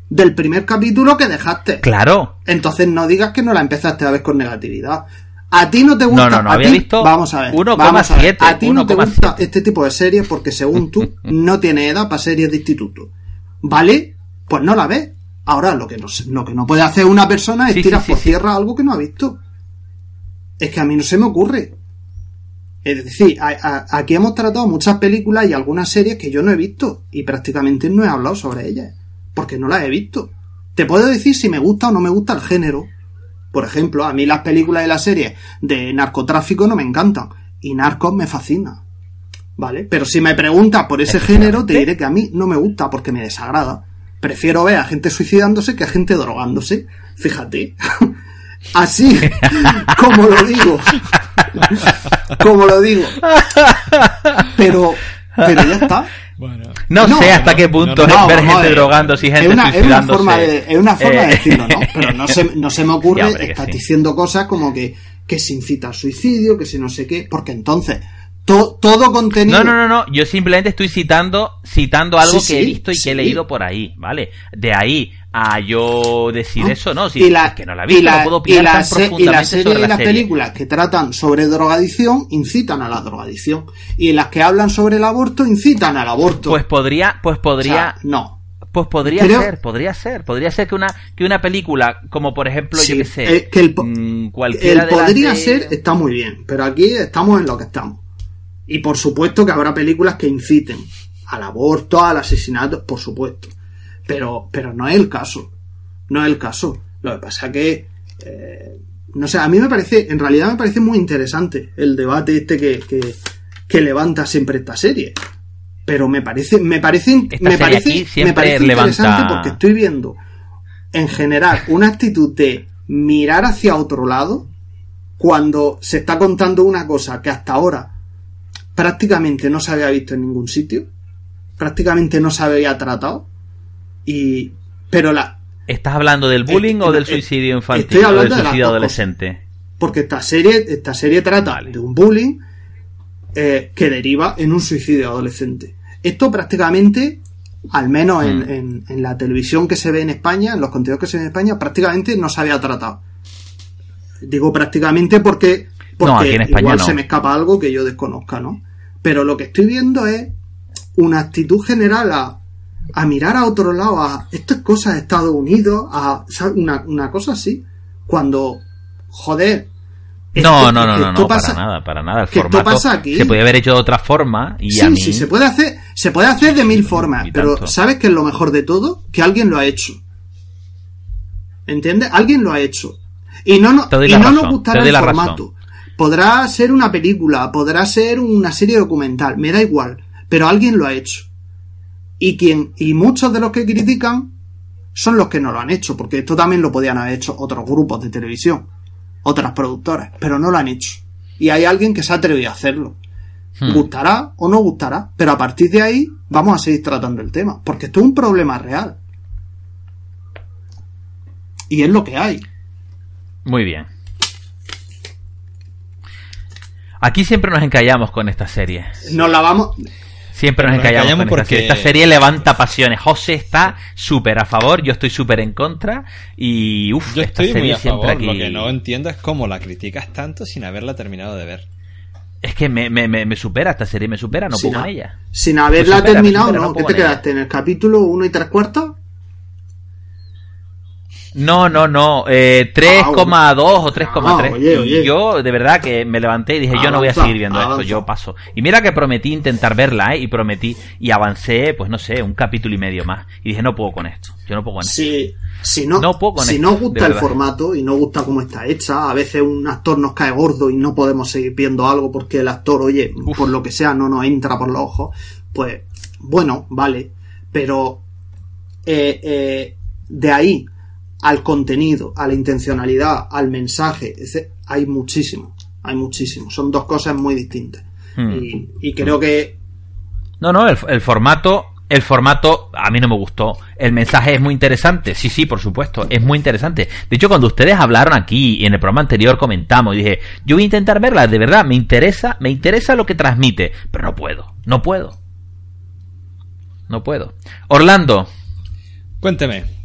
del primer capítulo que dejaste. Claro. Entonces no digas que no la empezaste a ver con negatividad. A ti no te gusta. No, no, no había visto. Vamos a ver. 1,7. A, a, ti no te gusta este tipo de series porque, según tú, no tiene edad para series de instituto. ¿Vale? Pues no la ves. Ahora, lo que no, lo que no puede hacer una persona es tirar por tierra algo que no ha visto. Es que a mí no se me ocurre. Es decir, aquí hemos tratado muchas películas y algunas series que yo no he visto y prácticamente no he hablado sobre ellas. Porque no las he visto. Te puedo decir si me gusta o no me gusta el género por ejemplo, a mí las películas y las series de narcotráfico no me encantan. Y Narcos me fascina. ¿Vale? Pero si me preguntas por ese género, te diré que a mí no me gusta porque me desagrada. Prefiero ver a gente suicidándose que a gente drogándose. Fíjate. Así como lo digo. como lo digo. Pero, pero ya está. No, sé hasta qué punto es ver gente drogándose y gente es una, es una forma de, es una forma de eh, decirlo, ¿no? Pero no se, no se me ocurre estar diciendo cosas como que, que se incita al suicidio, que se no sé qué, porque entonces todo contenido. No, no, no, no. Yo simplemente estoy citando, citando algo que he visto y que he leído por ahí, ¿vale? De ahí a yo decir eso, ¿no? Si la, que no la vi, no puedo opinar tan profundamente y la serie y las películas que tratan sobre drogadicción incitan a la drogadicción. Y las que hablan sobre el aborto incitan al aborto. Pues podría, pues podría. no. Pues podría ser, podría ser, podría ser que una que una película como por ejemplo, yo qué sé, eh, que el, mm, cualquiera el podría ser está muy bien, pero aquí estamos en lo que estamos. Y por supuesto que habrá películas que inciten al aborto, al asesinato, por supuesto. Pero, pero no es el caso. No es el caso. Lo que pasa es que, eh, no sé, a mí me parece, en realidad me parece muy interesante el debate este que, que, levanta siempre esta serie. Pero me parece, me parece, me parece, me parece interesante porque estoy viendo en general una actitud de mirar hacia otro lado cuando se está contando una cosa que hasta ahora prácticamente no se había visto en ningún sitio, prácticamente no se había tratado, y pero la... ¿Estás hablando del bullying o del suicidio infantil estoy hablando o del suicidio adolescente? Porque esta serie, esta serie trata de un bullying eh, que deriva en un suicidio adolescente. Esto prácticamente, al menos en, mm. en, la televisión que se ve en España, en los contenidos que se ven en España, prácticamente no se había tratado. Digo prácticamente porque porque igual se me escapa algo que yo desconozca, ¿no? Pero lo que estoy viendo es una actitud general a, a mirar a otro lado, a estas cosas de Estados Unidos, a una, una cosa así. Cuando, joder, no, no, no, no, no, para nada, para nada. El formato pasa aquí? se podía haber hecho de otra forma y sí, sí, se puede hacer, se puede hacer de mil formas, pero ¿sabes qué es lo mejor de todo? Que alguien lo ha hecho. ¿Entiendes? Alguien lo ha hecho. Y no, no, y no nos gustará el formato. Podrá ser una película, podrá ser una serie documental, me da igual, pero alguien lo ha hecho. Y quien, y muchos de los que critican son los que no lo han hecho, porque esto también lo podían haber hecho otros grupos de televisión, otras productoras, pero no lo han hecho. Y hay alguien que se ha atrevido a hacerlo. Hmm. Gustará o no gustará, pero a partir de ahí vamos a seguir tratando el tema, porque esto es un problema real. Y es lo que hay. Muy bien. Aquí siempre nos encallamos con esta serie. Nos la vamos. Siempre nos, encallamos, porque esta serie. levanta pasiones. José está súper a favor, yo estoy súper en contra. Y uff, yo estoy muy a favor. Lo que no entiendo es cómo la criticas tanto sin haberla terminado de ver. es que me, me, me, supera esta serie, me supera, no puedo con ella. Sin haberla terminado, ¿no? ¿Qué te quedaste? ¿En el capítulo 1 y 3 cuartos? No, no, no. Eh, 3,2 ah, o 3,3. Ah, y yo, de verdad, que me levanté y dije, yo no voy a seguir viendo esto, yo paso. Y mira que prometí intentar verla, ¿eh? Y prometí, y avancé, pues no sé, un capítulo y medio más. Y dije, no puedo con esto. Yo no puedo con esto. Si no, no, puedo con si no gusta el formato y no gusta cómo está hecha, a veces un actor nos cae gordo y no podemos seguir viendo algo porque el actor, oye, por lo que sea, no nos entra por los ojos, pues, bueno, vale. Pero, eh, eh, de ahí al contenido, a la intencionalidad, al mensaje, hay muchísimo, hay muchísimo. Son dos cosas muy distintas. Hmm. Y, creo que... No, no, el, formato el formato a mí no me gustó. El mensaje es muy interesante. Sí, sí, por supuesto, es muy interesante. De hecho, cuando ustedes hablaron aquí y en el programa anterior comentamos, dije, yo voy a intentar verla, de verdad, me interesa, me interesa lo que transmite, pero no puedo, no puedo. No puedo. Orlando. Cuénteme.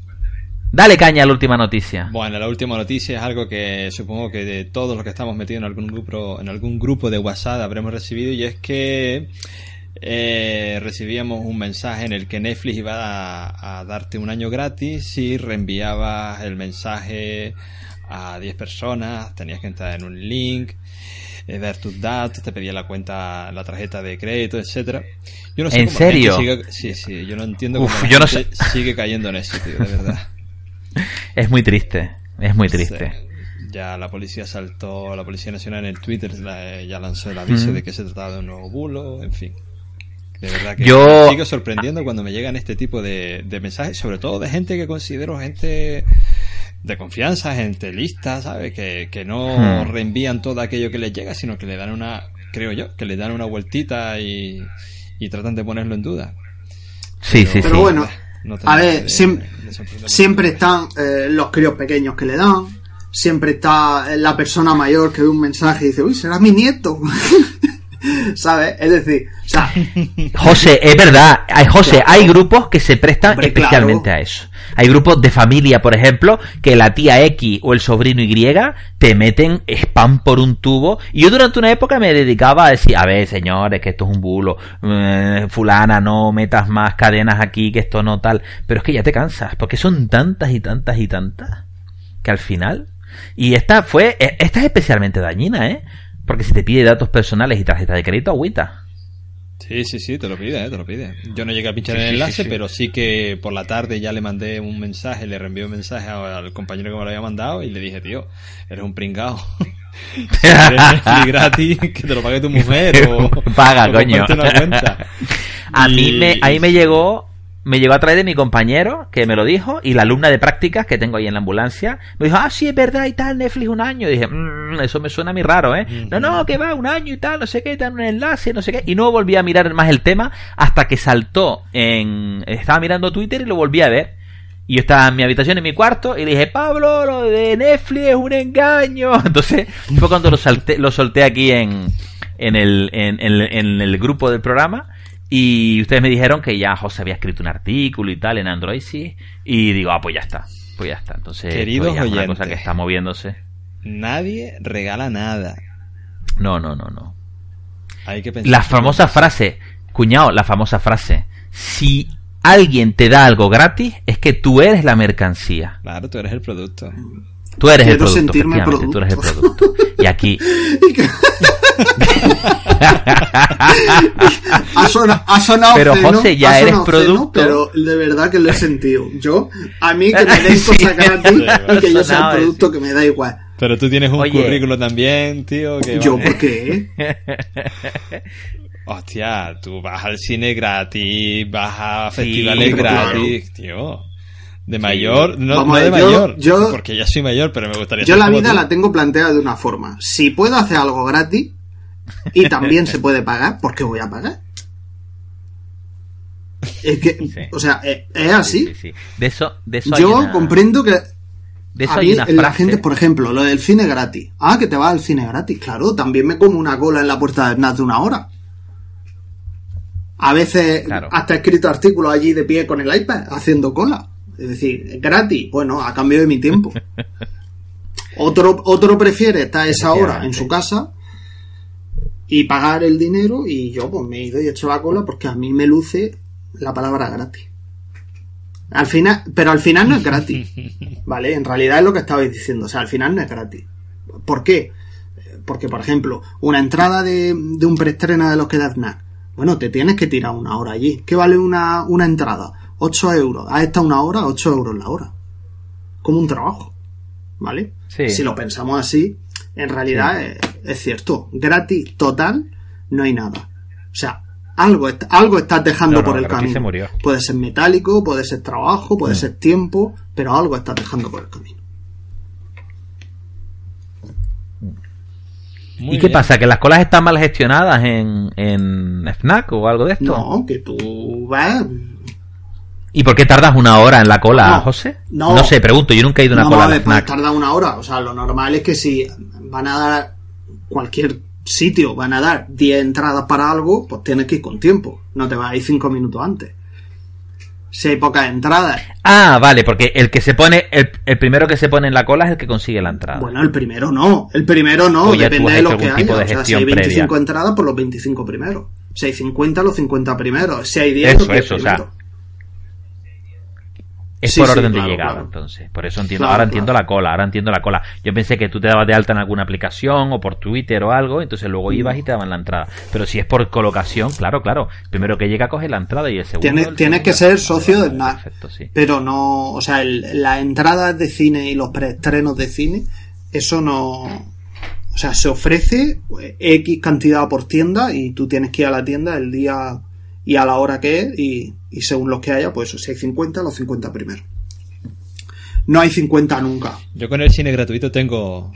Dale caña a la última noticia. Bueno, la última noticia es algo que supongo que de todos los que estamos metidos en algún grupo, en algún grupo de WhatsApp habremos recibido y es que eh, recibíamos un mensaje en el que Netflix iba a, darte un año gratis si reenviabas el mensaje a 10 personas, tenías que entrar en un link, eh, dar tus datos, te pedía la cuenta, la tarjeta de crédito, etcétera. Yo no sé ¿En serio? sí, sí, yo no entiendo cómo yo no sé. sigue cayendo en eso, tío, de verdad. Es muy triste, es muy triste. Ya la policía saltó, la Policía Nacional en el Twitter ya lanzó el aviso de que se trataba de un nuevo bulo, en fin. De verdad que Yo... me sigo sorprendiendo cuando me llegan este tipo de, mensajes, sobre todo de gente que considero gente de confianza, gente lista, ¿sabes? Que, que no reenvían todo aquello que les llega, sino que le dan una, creo yo, que le dan una vueltita y, y tratan de ponerlo en duda. Sí, sí, sí. Pero bueno, a ver, siempre, están eh, los críos pequeños que le dan, siempre está la persona mayor que ve un mensaje y dice, uy, será mi nieto. ¿Sabes? Es decir, o sea, José, es verdad, hay, José, hay grupos que se prestan especialmente a eso. Hay grupos de familia, por ejemplo, que la tía X o el sobrino Y te meten spam por un tubo. Y yo durante una época me dedicaba a decir, a ver, señores, que esto es un bulo. Eh, fulana, no metas más cadenas aquí, que esto no tal. Pero es que ya te cansas, porque son tantas y tantas y tantas, que al final... Y esta fue, e, esta es especialmente dañina, ¿eh? Porque si te pide datos personales y tarjeta de crédito, agüita. Sí, sí, sí, te lo pide, eh, te lo pide. Yo no llegué a pinchar el enlace, pero sí que por la tarde ya le mandé un mensaje, le reenvié un mensaje al compañero que me lo había mandado y le dije, tío, eres un pringao. gratis, que te lo pague tu mujer o paga, coño. A mí me, ahí me llegó me llegó a través de mi compañero, que me lo dijo, y la alumna de prácticas que tengo ahí en la ambulancia, me dijo, ah, sí, es verdad y tal, Netflix un año. Y dije, mmm, eso me suena a mí raro, ¿eh? No, no, que va, un año y tal, no sé qué, tal, un enlace, no sé qué. Y no volví a mirar más el tema hasta que saltó en... Estaba mirando Twitter y lo volví a ver. Y yo estaba en mi habitación, en mi cuarto, y le dije, Pablo, lo de Netflix es un engaño. Entonces, fue cuando lo, salté, lo solté aquí en, en, el, en, en el grupo del programa y ustedes me dijeron que ya José había escrito un artículo y tal en Android, sí. Y digo, ah, pues ya está. Pues ya está. Entonces, Queridos pues una cosa que está moviéndose. Nadie regala nada. No, no, no, no. Hay que pensar la famosa frase, cuñado, la famosa frase. Si alguien te da algo gratis, es que tú eres la mercancía. Claro, tú eres el producto. Tú eres el producto, efectivamente, tú eres el producto. Y aquí... ha, sonado, pero José ya eres producto. Pero de verdad que lo he sentido. Yo a mí que me deis cosas gratis y que yo sea el producto que me da igual. Pero tú tienes un currículo también tío yo por qué hostia tú vas al cine gratis vas a festivales gratis tío. De mayor, no, de mayor, yo, porque ya soy mayor, pero me gustaría. Yo la vida la tengo planteada de una forma. Si puedo hacer algo gratis, y también se puede pagar, ¿por qué voy a pagar? Es que, o sea, eh, es, así. de eso, de eso Yo comprendo que de eso hay una la gente, por ejemplo, lo del cine gratis. Ah, que te vas al cine gratis. Claro, también me como una cola en la puerta de más de una hora. A veces hasta he escrito artículos allí de pie con el iPad haciendo cola. Es decir, gratis, bueno, a cambio de mi tiempo. otro, otro prefiere estar a esa hora en su casa y pagar el dinero y yo pues me he ido y he hecho la cola porque a mí me luce la palabra gratis. Al final, pero al final no es gratis, ¿vale? En realidad es lo que estabais diciendo, o sea, al final no es gratis. ¿Por qué? Porque, por ejemplo, una entrada de, de un preestreno de los que da FNAC, bueno, te tienes que tirar una hora allí. ¿Qué vale una, una entrada? 8 euros. ¿Ha estado una hora? 8 euros la hora. Como un trabajo, ¿vale? Si lo pensamos así, en realidad es, cierto. Gratis, total, no hay nada. O sea, algo, algo estás dejando por el camino. Puede ser metálico, puede ser trabajo, puede mm. ser tiempo, pero algo estás dejando por el camino. ¿Y qué pasa? ¿Que las colas están mal gestionadas en, en FNAC o algo de esto? No, que tú vas. ¿Y por qué tardas una hora en la cola, José? No, sé, pregunto, yo nunca he ido a una cola de FNAC. tarda una hora, o sea, lo normal es que si van a dar cualquier sitio, van a dar 10 entradas para algo, pues tienes que ir con tiempo, no te vas a ir 5 minutos antes si hay pocas entradas. Ah, vale, porque el que se pone, el, primero que se pone en la cola es el que consigue la entrada. Bueno, el primero no, el primero no, depende de lo que haya. O sea, si hay 25 entradas, por pues los 25 primeros. Si hay 50, los 50 primeros. Si hay 10, eso, eso, o sea, es por orden de llegada, entonces. Por eso entiendo. ahora entiendo la cola, ahora entiendo la cola. Yo pensé que tú te dabas de alta en alguna aplicación o por Twitter o algo, entonces luego ibas y te daban la entrada. Pero si es por colocación, claro, claro. Primero que llega coge la entrada y el segundo. Tienes, que ser socio del NAC. Pero no, o sea, las entradas de cine y los preestrenos de cine, eso no. O sea, se ofrece X cantidad por tienda y tú tienes que ir a la tienda el día y a la hora que es y y según los que haya, pues si hay 50, los 50 primero. No hay 50 nunca. Yo con el cine gratuito tengo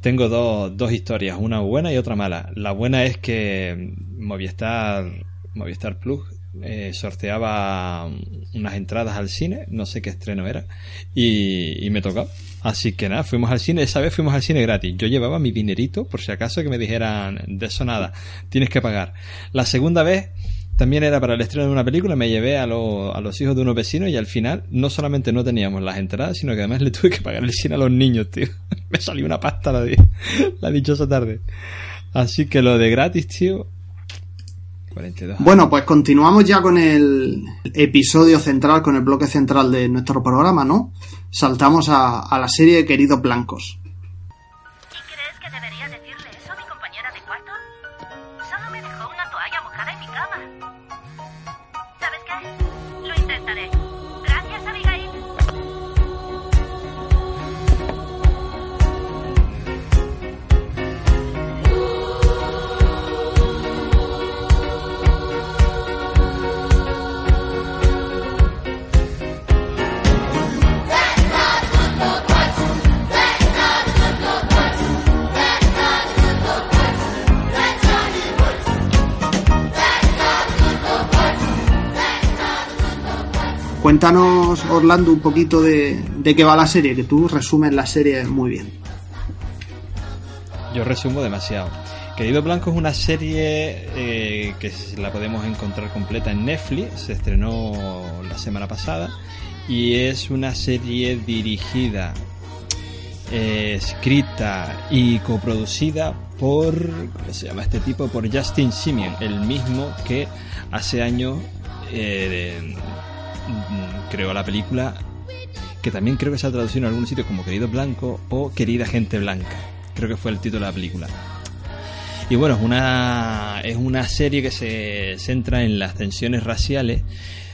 tengo dos, dos historias, una buena y otra mala. La buena es que Movistar, Movistar Plus eh, sorteaba unas entradas al cine, no sé qué estreno era, y, y, me tocó. Así que nada, fuimos al cine, esa vez fuimos al cine gratis. Yo llevaba mi dinerito por si acaso que me dijeran, de eso nada, tienes que pagar. La segunda vez también era para el estreno de una película, me llevé a, a, los hijos de unos vecinos y al final no solamente no teníamos las entradas, sino que además le tuve que pagar el cine a los niños, tío. me salió una pasta la, la dichosa tarde. Así que lo de gratis, tío. 42. Bueno, pues continuamos ya con el episodio central, con el bloque central de nuestro programa, ¿no? Saltamos a, a la serie de Queridos Blancos. Cuéntanos, Orlando, un poquito de, qué va la serie, que tú resumes la serie muy bien. Yo resumo demasiado. Querido Blanco es una serie eh, que la podemos encontrar completa en Netflix, se estrenó la semana pasada y es una serie dirigida, eh, escrita y coproducida por, ¿cómo se llama este tipo? Por Justin Simien, el mismo que hace años eh, creó la película, que también creo que se ha traducido en algún sitio como Querido Blanco o Querida Gente Blanca. Creo que fue el título de la película. Y bueno, es una, es una serie que se centra en las tensiones raciales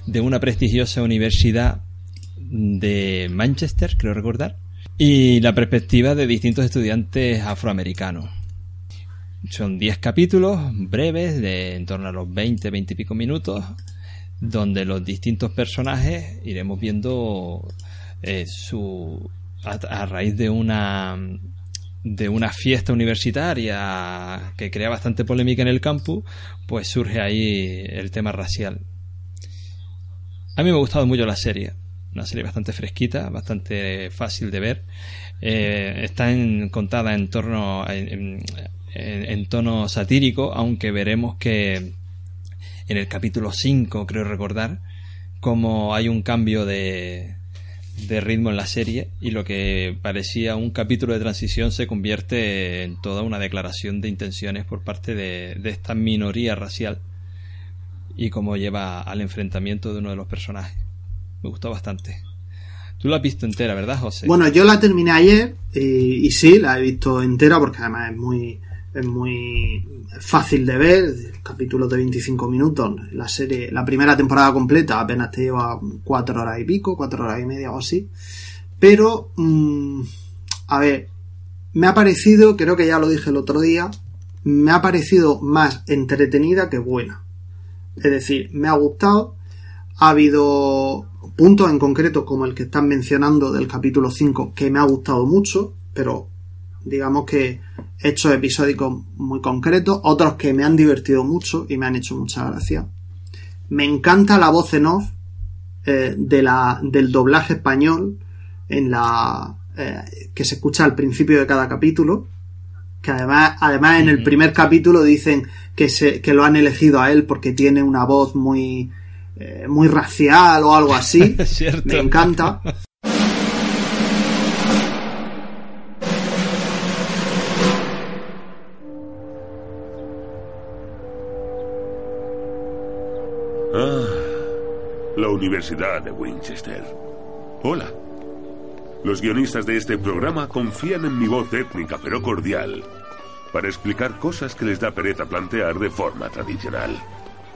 de una prestigiosa universidad de Manchester, creo recordar, y la perspectiva de distintos estudiantes afroamericanos. Son 10 capítulos breves, de en torno a los 20, 20 y pico minutos, donde los distintos personajes iremos viendo eh, su a, raíz de una de una fiesta universitaria que crea bastante polémica en el campus, pues surge ahí el tema racial. A mí me ha gustado mucho la serie, una serie bastante fresquita, bastante fácil de ver. Eh, está contada en torno en tono satírico, aunque veremos que en el capítulo 5, creo recordar, como hay un cambio de, de ritmo en la serie y lo que parecía un capítulo de transición se convierte en toda una declaración de intenciones por parte de, de esta minoría racial y cómo lleva al enfrentamiento de uno de los personajes. Me gustó bastante. Tú la has visto entera, ¿verdad, José? Bueno, yo la terminé ayer y, y sí, la he visto entera porque además es muy, es muy fácil de ver, capítulos de 25 minutos. La serie, la primera temporada completa apenas te lleva cuatro horas y pico, cuatro horas y media o así. Pero, mmm, a ver, me ha parecido, creo que ya lo dije el otro día, me ha parecido más entretenida que buena. Es decir, me ha gustado. Ha habido puntos en concreto como el que están mencionando del capítulo 5 que me ha gustado mucho, pero digamos que hechos episódicos muy concretos, otros que me han divertido mucho y me han hecho mucha gracia. Me encanta la voz en off eh, de la, del doblaje español en la eh, que se escucha al principio de cada capítulo. Que además, además en el primer capítulo dicen que, se, que lo han elegido a él porque tiene una voz muy, eh, muy racial o algo así. Me encanta. Universidad de Winchester. Hola. Los guionistas de este programa confían en mi voz étnica pero cordial para explicar cosas que les da pereza plantear de forma tradicional.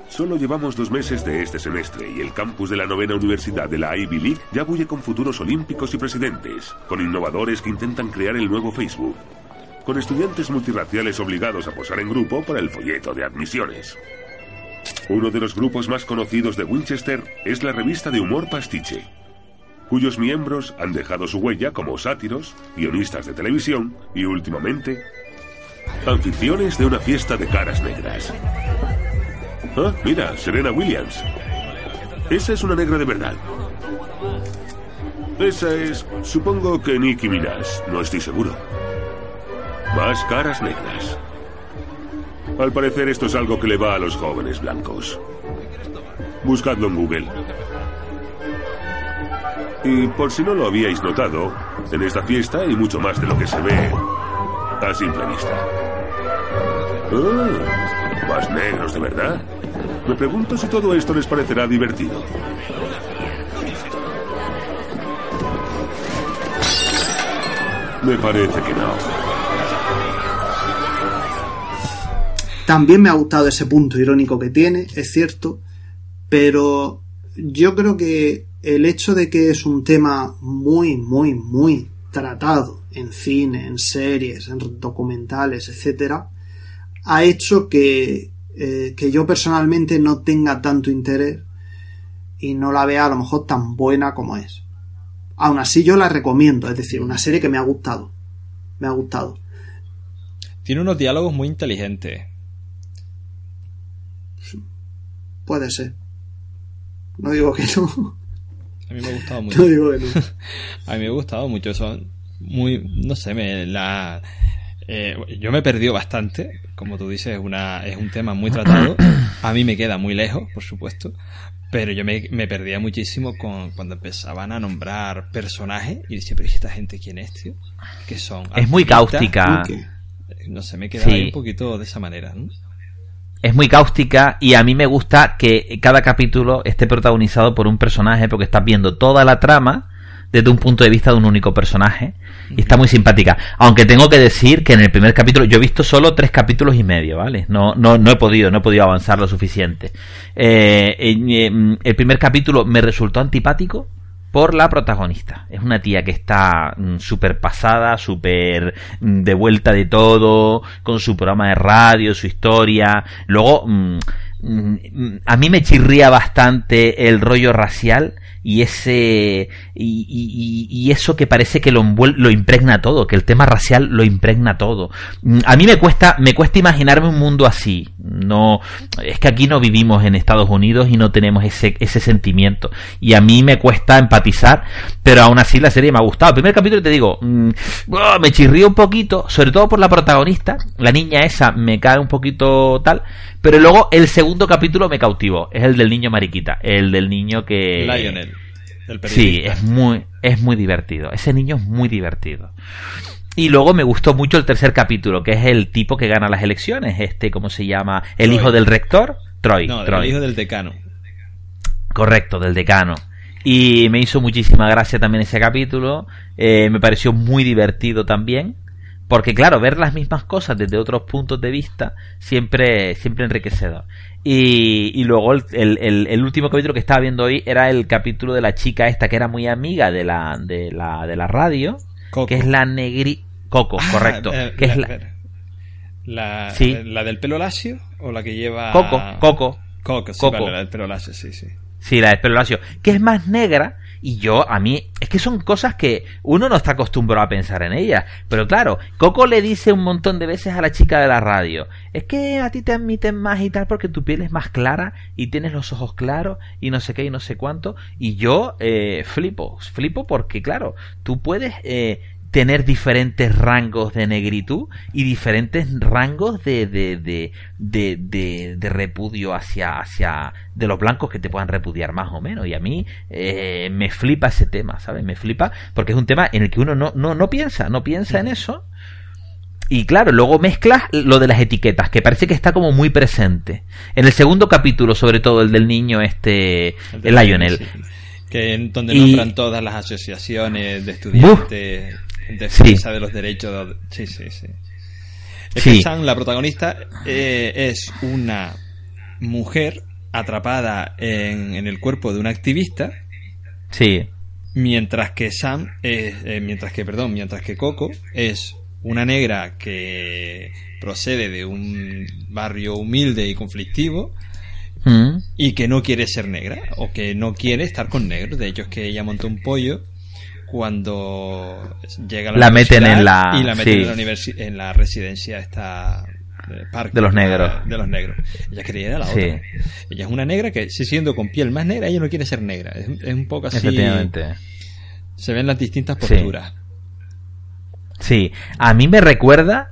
Solo llevamos dos meses de este semestre y el campus de la novena universidad de la Ivy League ya bulle con futuros olímpicos y presidentes, con innovadores que intentan crear el nuevo Facebook, con estudiantes multirraciales obligados a posar en grupo para el folleto de admisiones. Uno de los grupos más conocidos de Winchester es la revista de humor Pastiche, cuyos miembros han dejado su huella como sátiros, guionistas de televisión y últimamente anfitriones de una fiesta de caras negras. Ah, mira, Serena Williams. Esa es una negra de verdad. Esa es, supongo que Nicki Minaj, no estoy seguro. Más caras negras. Al parecer esto es algo que le va a los jóvenes blancos. Buscadlo en Google. Y por si no lo habíais notado, en esta fiesta hay mucho más de lo que se ve a simple vista. Ah, más negros de verdad. Me pregunto si todo esto les parecerá divertido. Me parece que no. También me ha gustado ese punto irónico que tiene, es cierto, pero yo creo que el hecho de que es un tema muy, muy, muy tratado en cine, en series, en documentales, etcétera, ha hecho que, eh, que yo personalmente no tenga tanto interés y no la vea a lo mejor tan buena como es. Aún así yo la recomiendo, es decir, una serie que me ha gustado. Me ha gustado. Tiene unos diálogos muy inteligentes. Puede ser. No digo que no. A mí me ha gustado mucho. No digo que no. a mí me ha gustado mucho. Son muy. No sé, me la. Eh, yo me he perdido bastante, como tú dices, es, una, es un tema muy tratado. A mí me queda muy lejos, por supuesto, pero yo me, me perdía muchísimo con, cuando empezaban a nombrar personajes y decía, pero esta gente quién es, tío? ¿Qué son? Es muy cáustica. No sé, me quedaba sí. un poquito de esa manera. ¿no? Es muy cáustica y a mí me gusta que cada capítulo esté protagonizado por un personaje porque estás viendo toda la trama desde un punto de vista de un único personaje y está muy simpática. Aunque tengo que decir que en el primer capítulo yo he visto solo tres capítulos y medio, ¿vale? No, no, no he podido, no he podido avanzar lo suficiente. Eh, el primer capítulo me resultó antipático por la protagonista. Es una tía que está mm, súper pasada, súper mm, de vuelta de todo, con su programa de radio, su historia. Luego, mm, a mí me chirría bastante el rollo racial y ese y, y, y, eso que parece que lo, lo impregna todo, que el tema racial lo impregna todo. Mm, a mí me cuesta me cuesta imaginarme un mundo así. No es que aquí no vivimos en Estados Unidos y no tenemos ese ese sentimiento y a mí me cuesta empatizar, pero aún así la serie me ha gustado. El primer capítulo te digo, oh, me chirría un poquito, sobre todo por la protagonista, la niña esa me cae un poquito tal, pero luego el segundo capítulo me cautivó, es el del niño mariquita, el del niño que Lionel. Sí, es muy, es muy divertido. Ese niño es muy divertido. Y luego me gustó mucho el tercer capítulo, que es el tipo que gana las elecciones, este, ¿cómo se llama? El hijo del rector, Troy. No, el hijo del decano. Correcto, del decano. Y me hizo muchísima gracia también ese capítulo. Eh, me pareció muy divertido también. Porque claro, ver las mismas cosas desde otros puntos de vista siempre, siempre enriquecedor. Y, y luego el, el, el, último capítulo que estaba viendo hoy era el capítulo de la chica esta que era muy amiga de la, de la, de la radio, que es la negri... Coco, ah, correcto. Eh, que es la... La, la del pelo lacio o la que lleva... Coco, Coco. Coco, sí, Coco. la del pelo lacio, sí, sí. Sí, la del pelo lacio. Que es más negra y yo, a mí, es que son cosas que uno no está acostumbrado a pensar en ellas. Pero claro, Coco le dice un montón de veces a la chica de la radio, es que a ti te admiten más y tal porque tu piel es más clara y tienes los ojos claros y no sé qué y no sé cuánto. Y yo eh, flipo, flipo porque claro, tú puedes... Eh, tener diferentes rangos de negritud y diferentes rangos de, de, de, de, repudio hacia, hacia de los blancos que te puedan repudiar más o menos. Y a mí eh, me flipa ese tema, ¿sabes? Me flipa porque es un tema en el que uno no, no, no piensa, no piensa en eso. Y claro, luego mezclas lo de las etiquetas, que parece que está como muy presente. En el segundo capítulo, sobre todo el del niño, este, el, Lionel. Que en donde nombran todas las asociaciones de estudiantes defensa de los derechos. Sí, sí, sí. Es que Sam, la protagonista, eh, es una mujer atrapada en, el cuerpo de un activista. Sí. Mientras que Sam, eh, mientras que, perdón, mientras que Coco es una negra que procede de un barrio humilde y conflictivo mm. y que no quiere ser negra o que no quiere estar con negros. De hecho, es que ella montó un pollo cuando llega la, meten en la y la meten en, la en la residencia esta de los negros. de los negros. Ella quería ir a la otra. Ella es una negra que si siendo con piel más negra ella no quiere ser negra. Es, un poco así. Efectivamente. se ven las distintas posturas. Sí. A mí me recuerda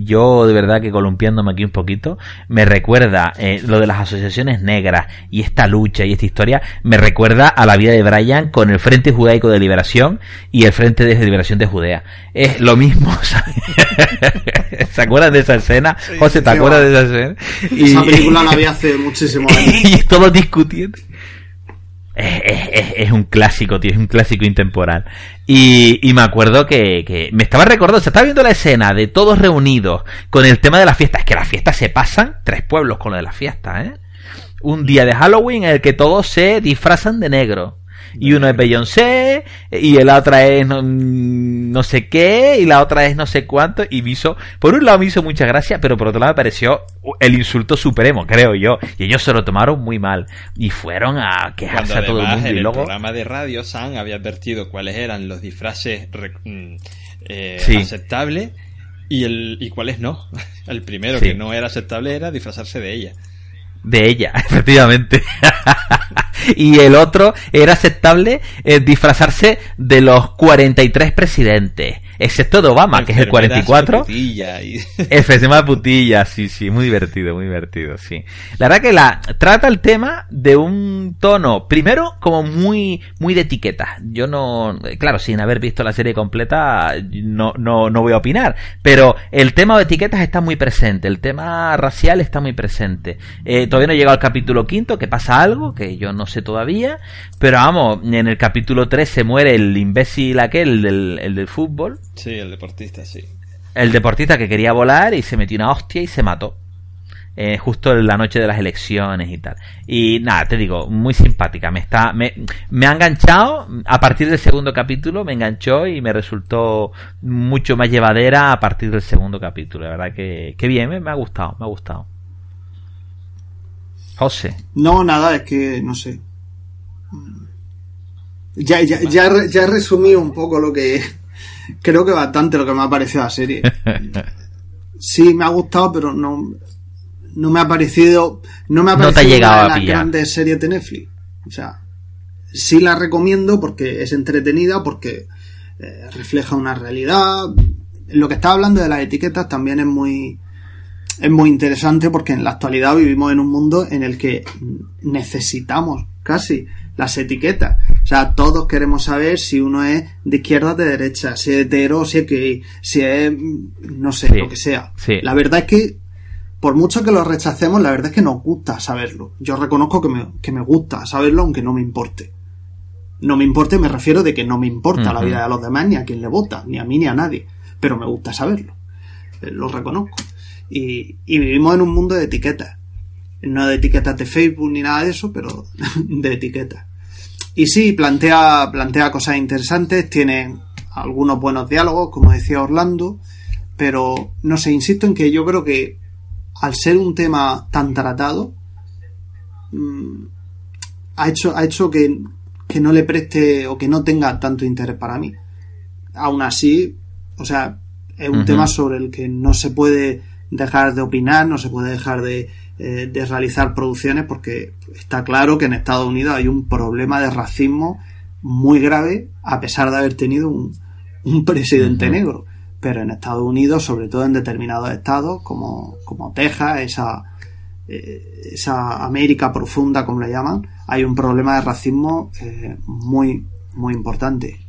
yo de verdad que columpiándome aquí un poquito, me recuerda eh, lo de las asociaciones negras y esta lucha y esta historia, me recuerda a la vida de Brian con el Frente Judaico de Liberación y el Frente de Liberación de Judea. Es lo mismo, ¿se acuerdan de esa escena? José, ¿te acuerdas de esa escena? Esa película la vi hace muchísimo años. y todos discutiendo es, un clásico, tío, es un clásico intemporal. Y, y me acuerdo que, que, me estaba recordando, se estaba viendo la escena de todos reunidos con el tema de la fiesta. Es que las fiestas se pasan tres pueblos con lo de la fiesta, ¿eh? Un día de Halloween en el que todos se disfrazan de negro y uno es Beyoncé, y la otra es no, sé qué, y la otra es no sé cuánto, y me hizo, por un lado me hizo mucha gracia, pero por otro lado me pareció el insulto supremo, creo yo, y ellos se lo tomaron muy mal, y fueron a quejarse a todo el mundo. En y luego... el programa de radio, Sam había advertido cuáles eran los disfraces mm, eh, aceptables y, el, y cuáles no. El primero que no era aceptable era disfrazarse de ella de ella, efectivamente. y el otro era aceptable eh, disfrazarse de los 43 presidentes excepto de Obama, que es el 44. Putilla y... Enfermedad putilla, sí, sí, muy divertido, muy divertido, sí. La verdad que la trata el tema de un tono, primero, como muy, muy de etiquetas. Yo no, claro, sin haber visto la serie completa, no, no, no voy a opinar, pero el tema de etiquetas está muy presente, el tema racial está muy presente. Eh, todavía no he llegado al capítulo quinto, que pasa algo, que yo no sé todavía, pero vamos, en el capítulo 3 se muere el imbécil aquel, el del fútbol, Sí, el deportista, sí. El deportista que quería volar y se metió una hostia y se mató. Eh, justo en la noche de las elecciones y tal. Y nada, te digo, muy simpática. Me está, me, me ha enganchado a partir del segundo capítulo, me enganchó y me resultó mucho más llevadera a partir del segundo capítulo. La verdad que, que bien, me, me ha gustado, me ha gustado. José. No, nada, es que no sé. Ya, ya, ya, ya he resumido un poco lo que creo que bastante lo que me ha parecido la serie. Sí, me ha gustado, pero no, no me ha parecido, no me ha parecido no llegado una de las grandes series de Netflix. O sea, sí la recomiendo porque es entretenida, porque eh, refleja una realidad. Lo que estaba hablando de las etiquetas también es muy, es muy interesante porque en la actualidad vivimos en un mundo en el que necesitamos casi las etiquetas O sea, todos queremos saber si uno es de izquierda o de derecha, si es hetero, si es que, si es, no sé, lo que sea. La verdad es que, por mucho que lo rechacemos, la verdad es que nos gusta saberlo. Yo reconozco que me, que me gusta saberlo, aunque no me importe. No me importe, me refiero de que no me importa la vida de los demás, ni a quien le vota, ni a mí ni a nadie. Pero me gusta saberlo. Eh, lo reconozco. Y, y vivimos en un mundo de etiquetas. No de etiquetas de Facebook ni nada de eso, pero de etiquetas. Y sí, plantea, plantea cosas interesantes, tiene algunos buenos diálogos, como decía Orlando, pero no sé, insisto en que yo creo que al ser un tema tan tratado, mm, ha hecho, ha hecho que, que no le preste o que no tenga tanto interés para mí. Aún así, o sea, es un tema sobre el que no se puede dejar de opinar, no se puede dejar de, eh, de realizar producciones porque está claro que en Estados Unidos hay un problema de racismo muy grave a pesar de haber tenido un, un presidente negro. Pero en Estados Unidos, sobre todo en determinados estados como, como Texas, esa, eh, esa América profunda, como le llaman, hay un problema de racismo eh, muy, muy importante.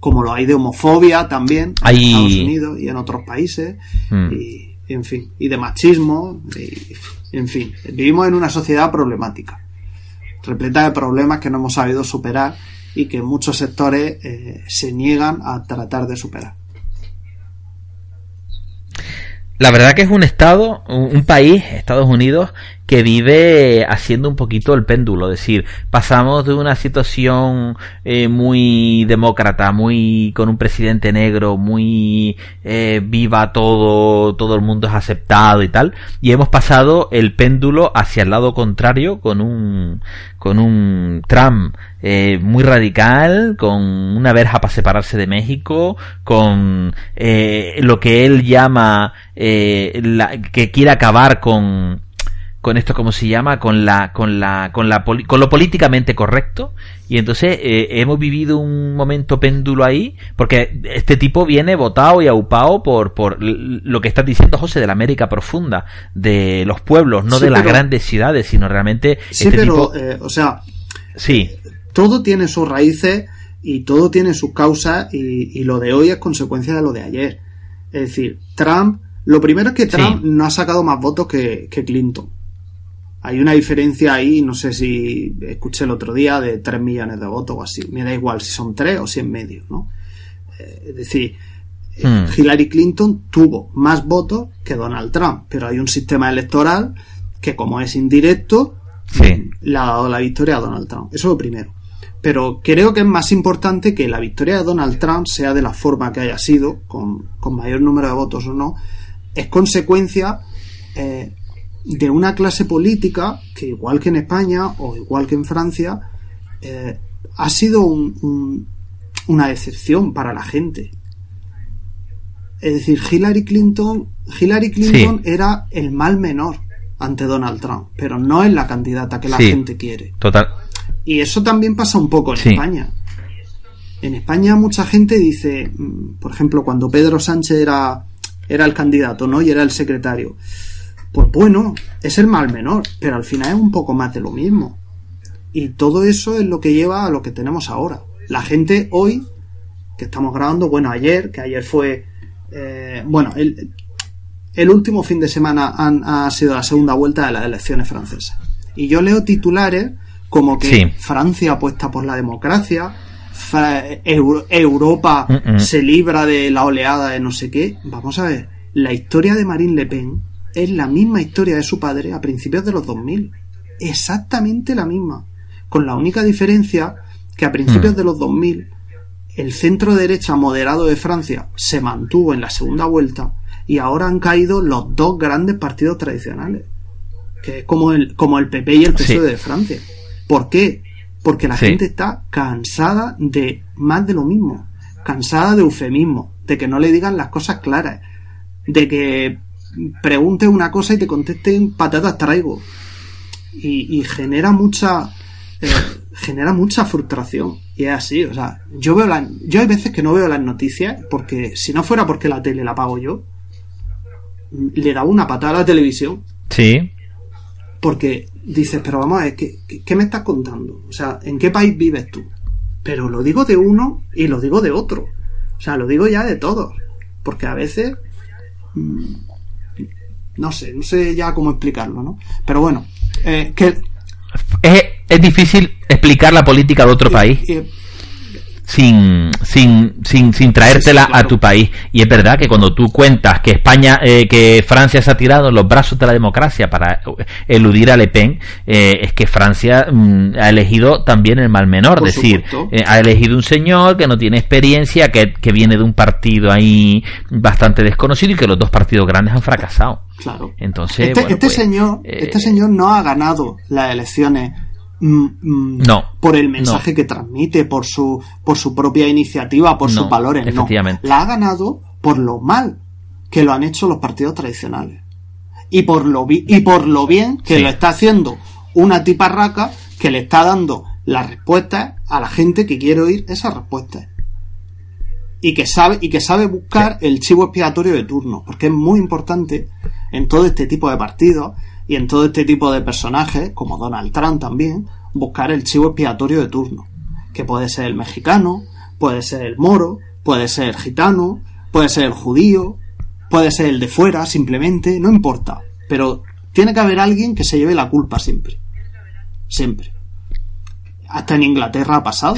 Como lo hay de homofobia también en Estados Unidos y en otros países. Mm. Y, en fin, y de machismo. Y, en fin, vivimos en una sociedad problemática, repleta de problemas que no hemos sabido superar y que muchos sectores eh, se niegan a tratar de superar. La verdad que es un estado, un país, Estados Unidos, que vive haciendo un poquito el péndulo, es decir, pasamos de una situación eh, muy demócrata, muy con un presidente negro, muy eh, viva todo, todo el mundo es aceptado y tal, y hemos pasado el péndulo hacia el lado contrario con un con un Trump eh, muy radical, con una verja para separarse de México, con lo que él llama la, que quiere acabar con con esto como se llama con la con la con la con lo políticamente correcto. Y entonces eh, hemos vivido un momento péndulo ahí porque este tipo viene votado y aupado por por lo que estás diciendo José de la América profunda de los pueblos no de las grandes ciudades sino realmente sí este pero eh, o sea sí. todo tiene sus raíces y todo tiene sus causas y, lo de hoy es consecuencia de lo de ayer. Es decir Trump lo primero es que Trump no ha sacado más votos que, que Clinton hay una diferencia ahí, no sé si escuché el otro día, de 3 millones de votos o así. Me da igual si son 3 o si en medio, ¿no? Eh, es decir, eh, hmm. Hillary Clinton tuvo más votos que Donald Trump, pero hay un sistema electoral que como es indirecto, le ha dado la victoria a Donald Trump. Eso es lo primero. Pero creo que es más importante que la victoria de Donald Trump sea de la forma que haya sido, con, con mayor número de votos o no, es consecuencia eh, de una clase política que igual que en España o igual que en Francia eh, ha sido una decepción para la gente. Es decir, Hillary Clinton, Hillary Clinton era el mal menor ante Donald Trump, pero no es la candidata que la gente quiere. Total. Y eso también pasa un poco en España. En España mucha gente dice, mm, por ejemplo, cuando Pedro Sánchez era, era el candidato, ¿no? Y era el secretario pues bueno, es el mal menor, pero al final es un poco más de lo mismo. Y todo eso es lo que lleva a lo que tenemos ahora. La gente hoy, que estamos grabando, bueno, ayer, que ayer fue, eh, bueno, el, el, último fin de semana ha sido la segunda vuelta de las elecciones francesas. Y yo leo titulares como que Francia apuesta por la democracia, Europa se libra de la oleada de no sé qué. Vamos a ver, la historia de Marine Le Pen es la misma historia de su padre a principios de los 2000. Exactamente la misma. Con la única diferencia que a principios hmm. de los 2000 el centro derecha moderado de Francia se mantuvo en la segunda vuelta y ahora han caído los dos grandes partidos tradicionales, que es como el, como el PP y el PSOE de Francia. ¿Por qué? Porque la gente está cansada de más de lo mismo, cansada de eufemismo, de que no le digan las cosas claras, de que pregunte una cosa y te contesten patatas traigo. Y, genera mucha eh, genera mucha frustración. Y es así, o sea, yo veo la, yo hay veces que no veo las noticias porque si no fuera porque la tele la pago yo, le daba una patada a la televisión. Sí. Porque dices, pero vamos a ver, ¿qué, ¿qué, me estás contando? O sea, ¿en qué país vives tú? pero lo digo de uno y lo digo de otro. O sea, lo digo ya de todos. Porque a veces... Mm, no sé, no sé ya cómo explicarlo, ¿no? Pero bueno, eh, que... Es, es, difícil explicar la política de otro país sin, sin, sin, sin traértela a tu país. Y es verdad que cuando tú cuentas que España, eh, que Francia se ha tirado en los brazos de la democracia para eludir a Le Pen, eh, es que Francia mm, ha elegido también el mal menor. es decir, eh, ha elegido un señor que no tiene experiencia, que, que viene de un partido ahí bastante desconocido y que los dos partidos grandes han fracasado. Claro. Entonces, este, este pues, señor, este señor no ha ganado las elecciones Mm, mm, no. Por el mensaje que transmite, por su, por su propia iniciativa, por sus valores. No. La ha ganado por lo mal que lo han hecho los partidos tradicionales. Y por lo, y por lo bien que lo está haciendo una tiparraca que le está dando las respuestas a la gente que quiere oír esas respuestas. Y que sabe, y que sabe buscar el chivo expiatorio de turno. Porque es muy importante en todo este tipo de partidos y en todo este tipo de personajes, como Donald Trump también, buscar el chivo expiatorio de turno, que puede ser el mexicano, puede ser el moro, puede ser el gitano, puede ser el judío, puede ser el de fuera, simplemente, no importa, pero tiene que haber alguien que se lleve la culpa siempre. Siempre. Hasta en Inglaterra ha pasado.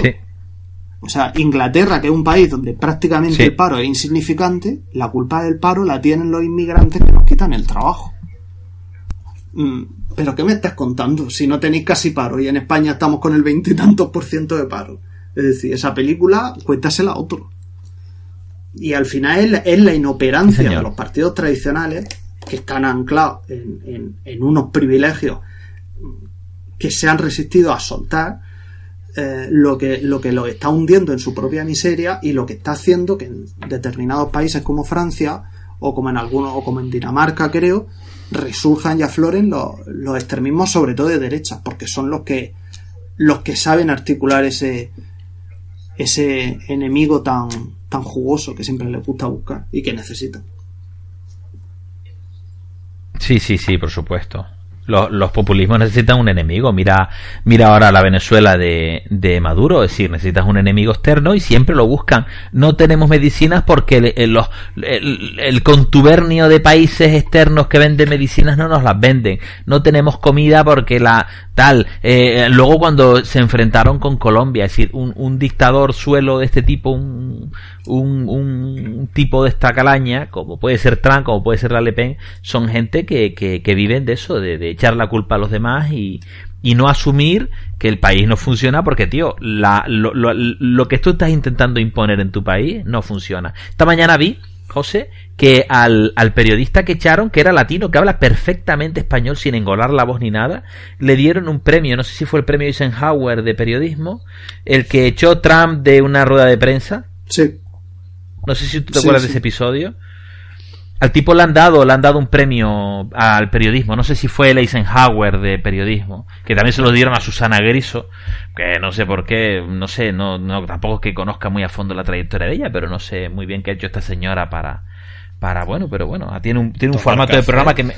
O sea, Inglaterra, que es un país donde prácticamente el paro es insignificante, la culpa del paro la tienen los inmigrantes que nos quitan el trabajo. Mm, ¿Pero qué me estás contando? Si no tenéis casi paro y en España estamos con el veintitantos por ciento de paro. Es decir, esa película, cuéntasela a otro. Y al final es la, inoperancia de los partidos tradicionales que están anclados en, unos privilegios que se han resistido a soltar eh, lo, que, lo que lo está hundiendo en su propia miseria y lo que está haciendo que en determinados países como Francia o como en algunos o como en Dinamarca creo resurjan y afloren los, los extremismos, sobre todo de derecha, porque son los que los que saben articular ese ese enemigo tan tan jugoso que siempre les gusta buscar y que necesitan. Sí, sí, sí, por supuesto los, populismos necesitan un enemigo. Mira, mira ahora la Venezuela de, de, Maduro, es decir, necesitas un enemigo externo y siempre lo buscan. No tenemos medicinas porque el, el, contubernio de países externos que venden medicinas no nos las venden. No tenemos comida porque la tal. Eh, luego cuando se enfrentaron con Colombia, es decir, un, un dictador suelo de este tipo, un, un, un, tipo de esta calaña, como puede ser Trump, como puede ser la Le Pen, son gente que, que, que viven de eso, de, de, echar la culpa a los demás y, y no asumir que el país no funciona porque, tío, la, lo, lo, lo, que tú estás intentando imponer en tu país no funciona. Esta mañana vi, José, que al, al periodista que echaron, que era latino, que habla perfectamente español sin engolar la voz ni nada, le dieron un premio, no sé si fue el premio Eisenhower de periodismo, el que echó Trump de una rueda de prensa. Sí. No sé si tú te acuerdas de ese episodio. Al tipo le han dado, le han dado un premio al periodismo. No sé si fue el Eisenhower de periodismo, que también se lo dieron a Susana Griso, que no sé por qué, no sé, no, no tampoco es que conozca muy a fondo la trayectoria de ella, pero no sé muy bien qué ha hecho esta señora para, para bueno, pero bueno, tiene un, tiene un formato de programa que me...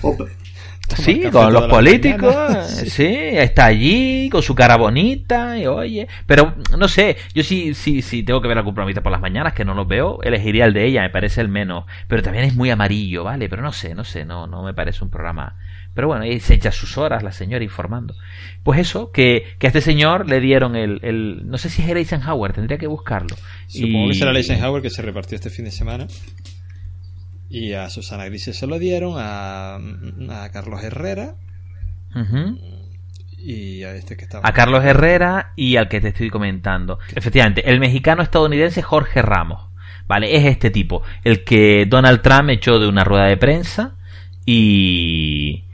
Sí, con los políticos, sí, está allí con su cara bonita y oye, pero no sé, yo sí, sí, sí tengo que ver algún programa por las mañanas que no los veo, elegiría el de ella, me parece el menos, pero también es muy amarillo, vale, pero no sé, no sé, no, no me parece un programa, pero bueno, y se echa sus horas la señora informando. Pues eso, que, que a este señor le dieron el, el no sé si es el Eisenhower, tendría que buscarlo. Supongo que será el Eisenhower que se repartió este fin de semana. Y a Susana Grises se lo dieron, a, a Carlos Herrera. Y a este que estaba. A Carlos Herrera y al que te estoy comentando. Efectivamente, el mexicano estadounidense Jorge Ramos. Vale, es este tipo. El que Donald Trump echó de una rueda de prensa y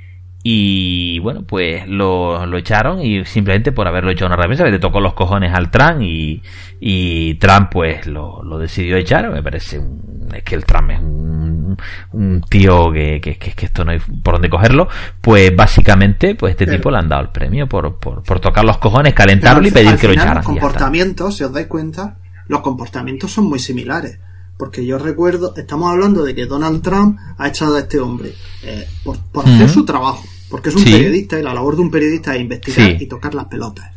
y bueno, pues lo, lo, echaron y simplemente por haberlo hecho una remesa le tocó los cojones al Trump y, y Trump pues lo, lo decidió echar. Me parece es que el Trump es un, un tío que, que, que, esto no hay por dónde cogerlo. Pues básicamente, pues este tipo le han dado el premio por, por, por tocar los cojones, calentarlo y pedir que lo echaran. Los comportamientos, si os dais cuenta, los comportamientos son muy similares. Porque yo recuerdo, estamos hablando de que Donald Trump ha echado a este hombre eh, por, por hacer su trabajo porque es un periodista y la labor de un periodista es investigar y tocar las pelotas.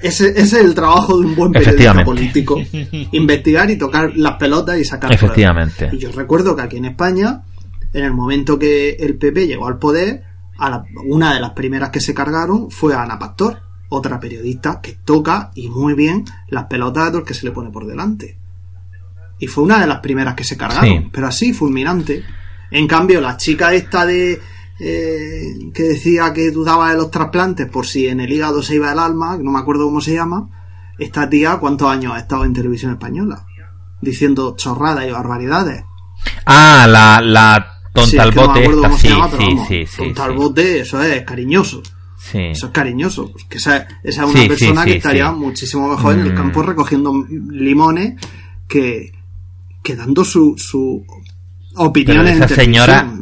ese, ese, es el trabajo de un buen periodista político. Investigar y tocar las pelotas y sacar Efectivamente. Y yo recuerdo que aquí en España, en el momento que el PP llegó al poder, a una de las primeras que se cargaron fue a Ana Pastor, otra periodista que toca y muy bien las pelotas de los que se le pone por delante. Y fue una de las primeras que se cargaron, pero así, fulminante. En cambio, la chica esta de eh, que decía que dudaba de los trasplantes por si en el hígado se iba el alma, no me acuerdo cómo se llama, esta tía, ¿cuántos años ha estado en televisión española? Diciendo chorradas y barbaridades. Ah, la, la tonta al bote. sí, sí, sí, tonta al bote, eso es cariñoso. Eso es cariñoso. Que esa, es una persona que estaría muchísimo mejor en el mm. campo recogiendo limones que, que dando su, su opiniones esa señora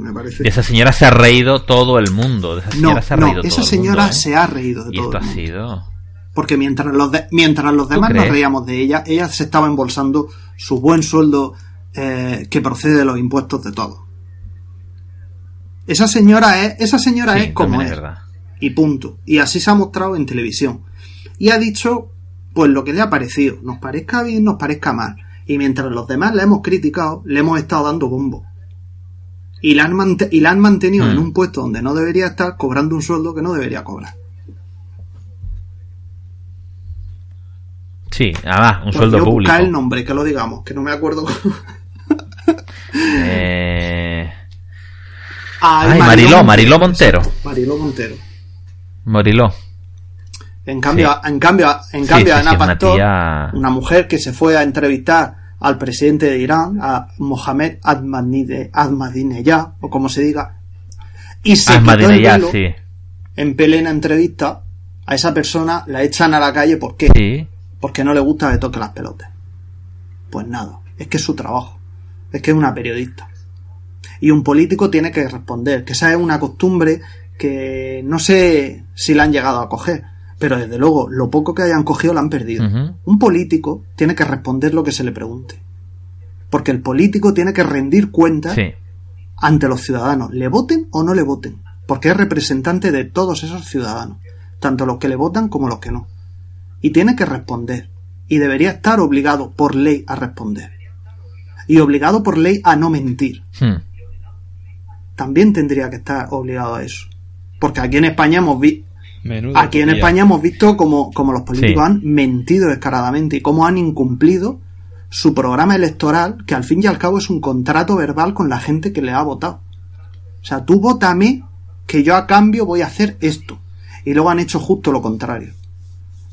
de esa señora se ha reído todo el mundo esa señora no, se ha reído no, esa señora ¿eh? se ha reído de todo esto ha sido porque mientras los mientras los demás nos reíamos de ella ella se estaba embolsando su buen sueldo eh, que procede de los impuestos de todos. Esa señora es esa señora es como es, y punto. Y así se ha mostrado en televisión. Y ha dicho pues lo que le ha parecido. Nos parezca bien nos parezca mal y mientras los demás la hemos criticado, le hemos estado dando bombo. Y la han, y la han mantenido en hmm. un puesto donde no debería estar, cobrando un sueldo que no debería cobrar. Sí, además, un sueldo público. Busca el nombre, que lo digamos, que no me acuerdo. eh... Ay, Mariló, Mariló Montero. Mariló Montero. Mariló. En cambio, en cambio, en cambio, Ana Pastor, una, mujer que se fue a entrevistar al presidente de Irán, a Mohamed Ahmadinejad, o como se diga, y se quitó el velo, en plena entrevista, a esa persona la echan a la calle, ¿por qué? Porque no le gusta que toque las pelotas. Pues nada, es que es su trabajo, es que es una periodista. Y un político tiene que responder, que esa es una costumbre que no sé si la han llegado a coger pero desde luego lo poco que hayan cogido lo han perdido. Un político tiene que responder lo que se le pregunte. Porque el político tiene que rendir cuentas ante los ciudadanos, le voten o no le voten, porque es representante de todos esos ciudadanos, tanto los que le votan como los que no. Y tiene que responder, y debería estar obligado por ley a responder. Y obligado por ley a no mentir. Hmm. También tendría que estar obligado a eso. Porque aquí en España hemos visto Aquí en España hemos visto como, los políticos han mentido descaradamente y cómo han incumplido su programa electoral, que al fin y al cabo es un contrato verbal con la gente que le ha votado. O sea, tú votame que yo a cambio voy a hacer esto. Y luego han hecho justo lo contrario.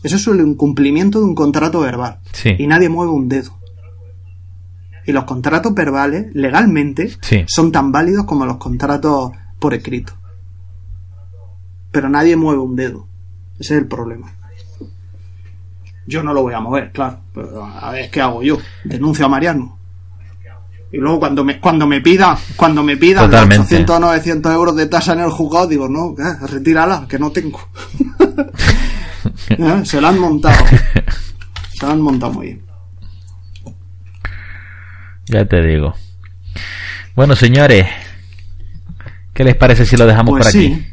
Eso es el incumplimiento de un contrato verbal. Y nadie mueve un dedo. Y los contratos verbales, legalmente, son tan válidos como los contratos por escrito pero nadie mueve un dedo. Ese es el problema. Yo no lo voy a mover, claro. Pero a ver qué hago yo. Denuncio a Mariano. Y luego cuando me, cuando me pida, cuando me pida 800 o 900 euros de tasa en el juzgado, digo, no, eh, retírala, que no tengo. Eh, se la han montado. Se la han montado muy bien. Ya te digo. Bueno, señores, ¿qué les parece si lo dejamos pues por aquí?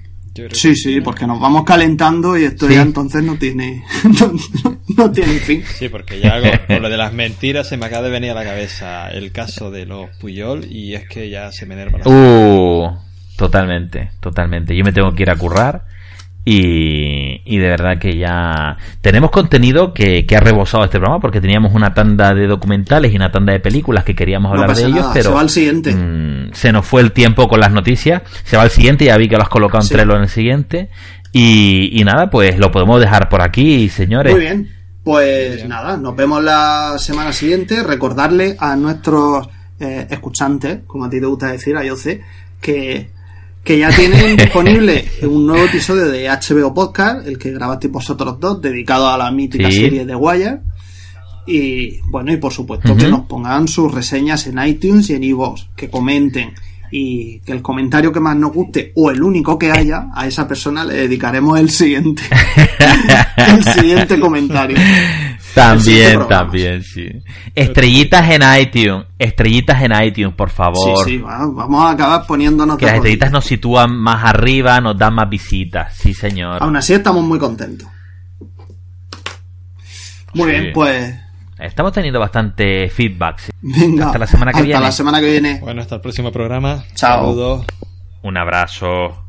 Sí, sí, porque nos vamos calentando y esto ya entonces no tiene, no, tiene fin. Sí, porque ya con, lo de las mentiras se me acaba de venir a la cabeza el caso de los Puyol y es que ya se me enerva la Uh, totalmente, totalmente. Yo me tengo que ir a currar y, y de verdad que ya tenemos contenido que, que, ha rebosado este programa porque teníamos una tanda de documentales y una tanda de películas que queríamos hablar de ellos, pero se va al siguiente. Mm, se nos fue el tiempo con las noticias. Se va al siguiente, ya vi que lo has colocado entre lo en el siguiente. Y, y, nada, pues lo podemos dejar por aquí, señores. Muy bien. Pues nada, nos vemos la semana siguiente. Recordarle a nuestros eh, escuchantes, como a ti te gusta decir, a Yoce, que que ya tienen disponible un nuevo episodio de HBO Podcast, el que grabaste vosotros dos, dedicado a la mítica serie de Wire. Y bueno, y por supuesto que nos pongan sus reseñas en iTunes y en iVoox, que comenten y que el comentario que más nos guste o el único que haya, a esa persona le dedicaremos el siguiente el siguiente comentario. También, también, sí. Estrellitas en iTunes, estrellitas en iTunes, por favor. Sí, sí, vamos a acabar poniéndonos. Que las estrellitas nos sitúan más arriba, nos dan más visitas, sí, señor. Aún así estamos muy contentos. Muy bien, pues. Estamos teniendo bastante feedback. Venga. Hasta la semana que viene. Hasta la semana que viene. Bueno, hasta el próximo programa. Chao. Saludos. Un abrazo.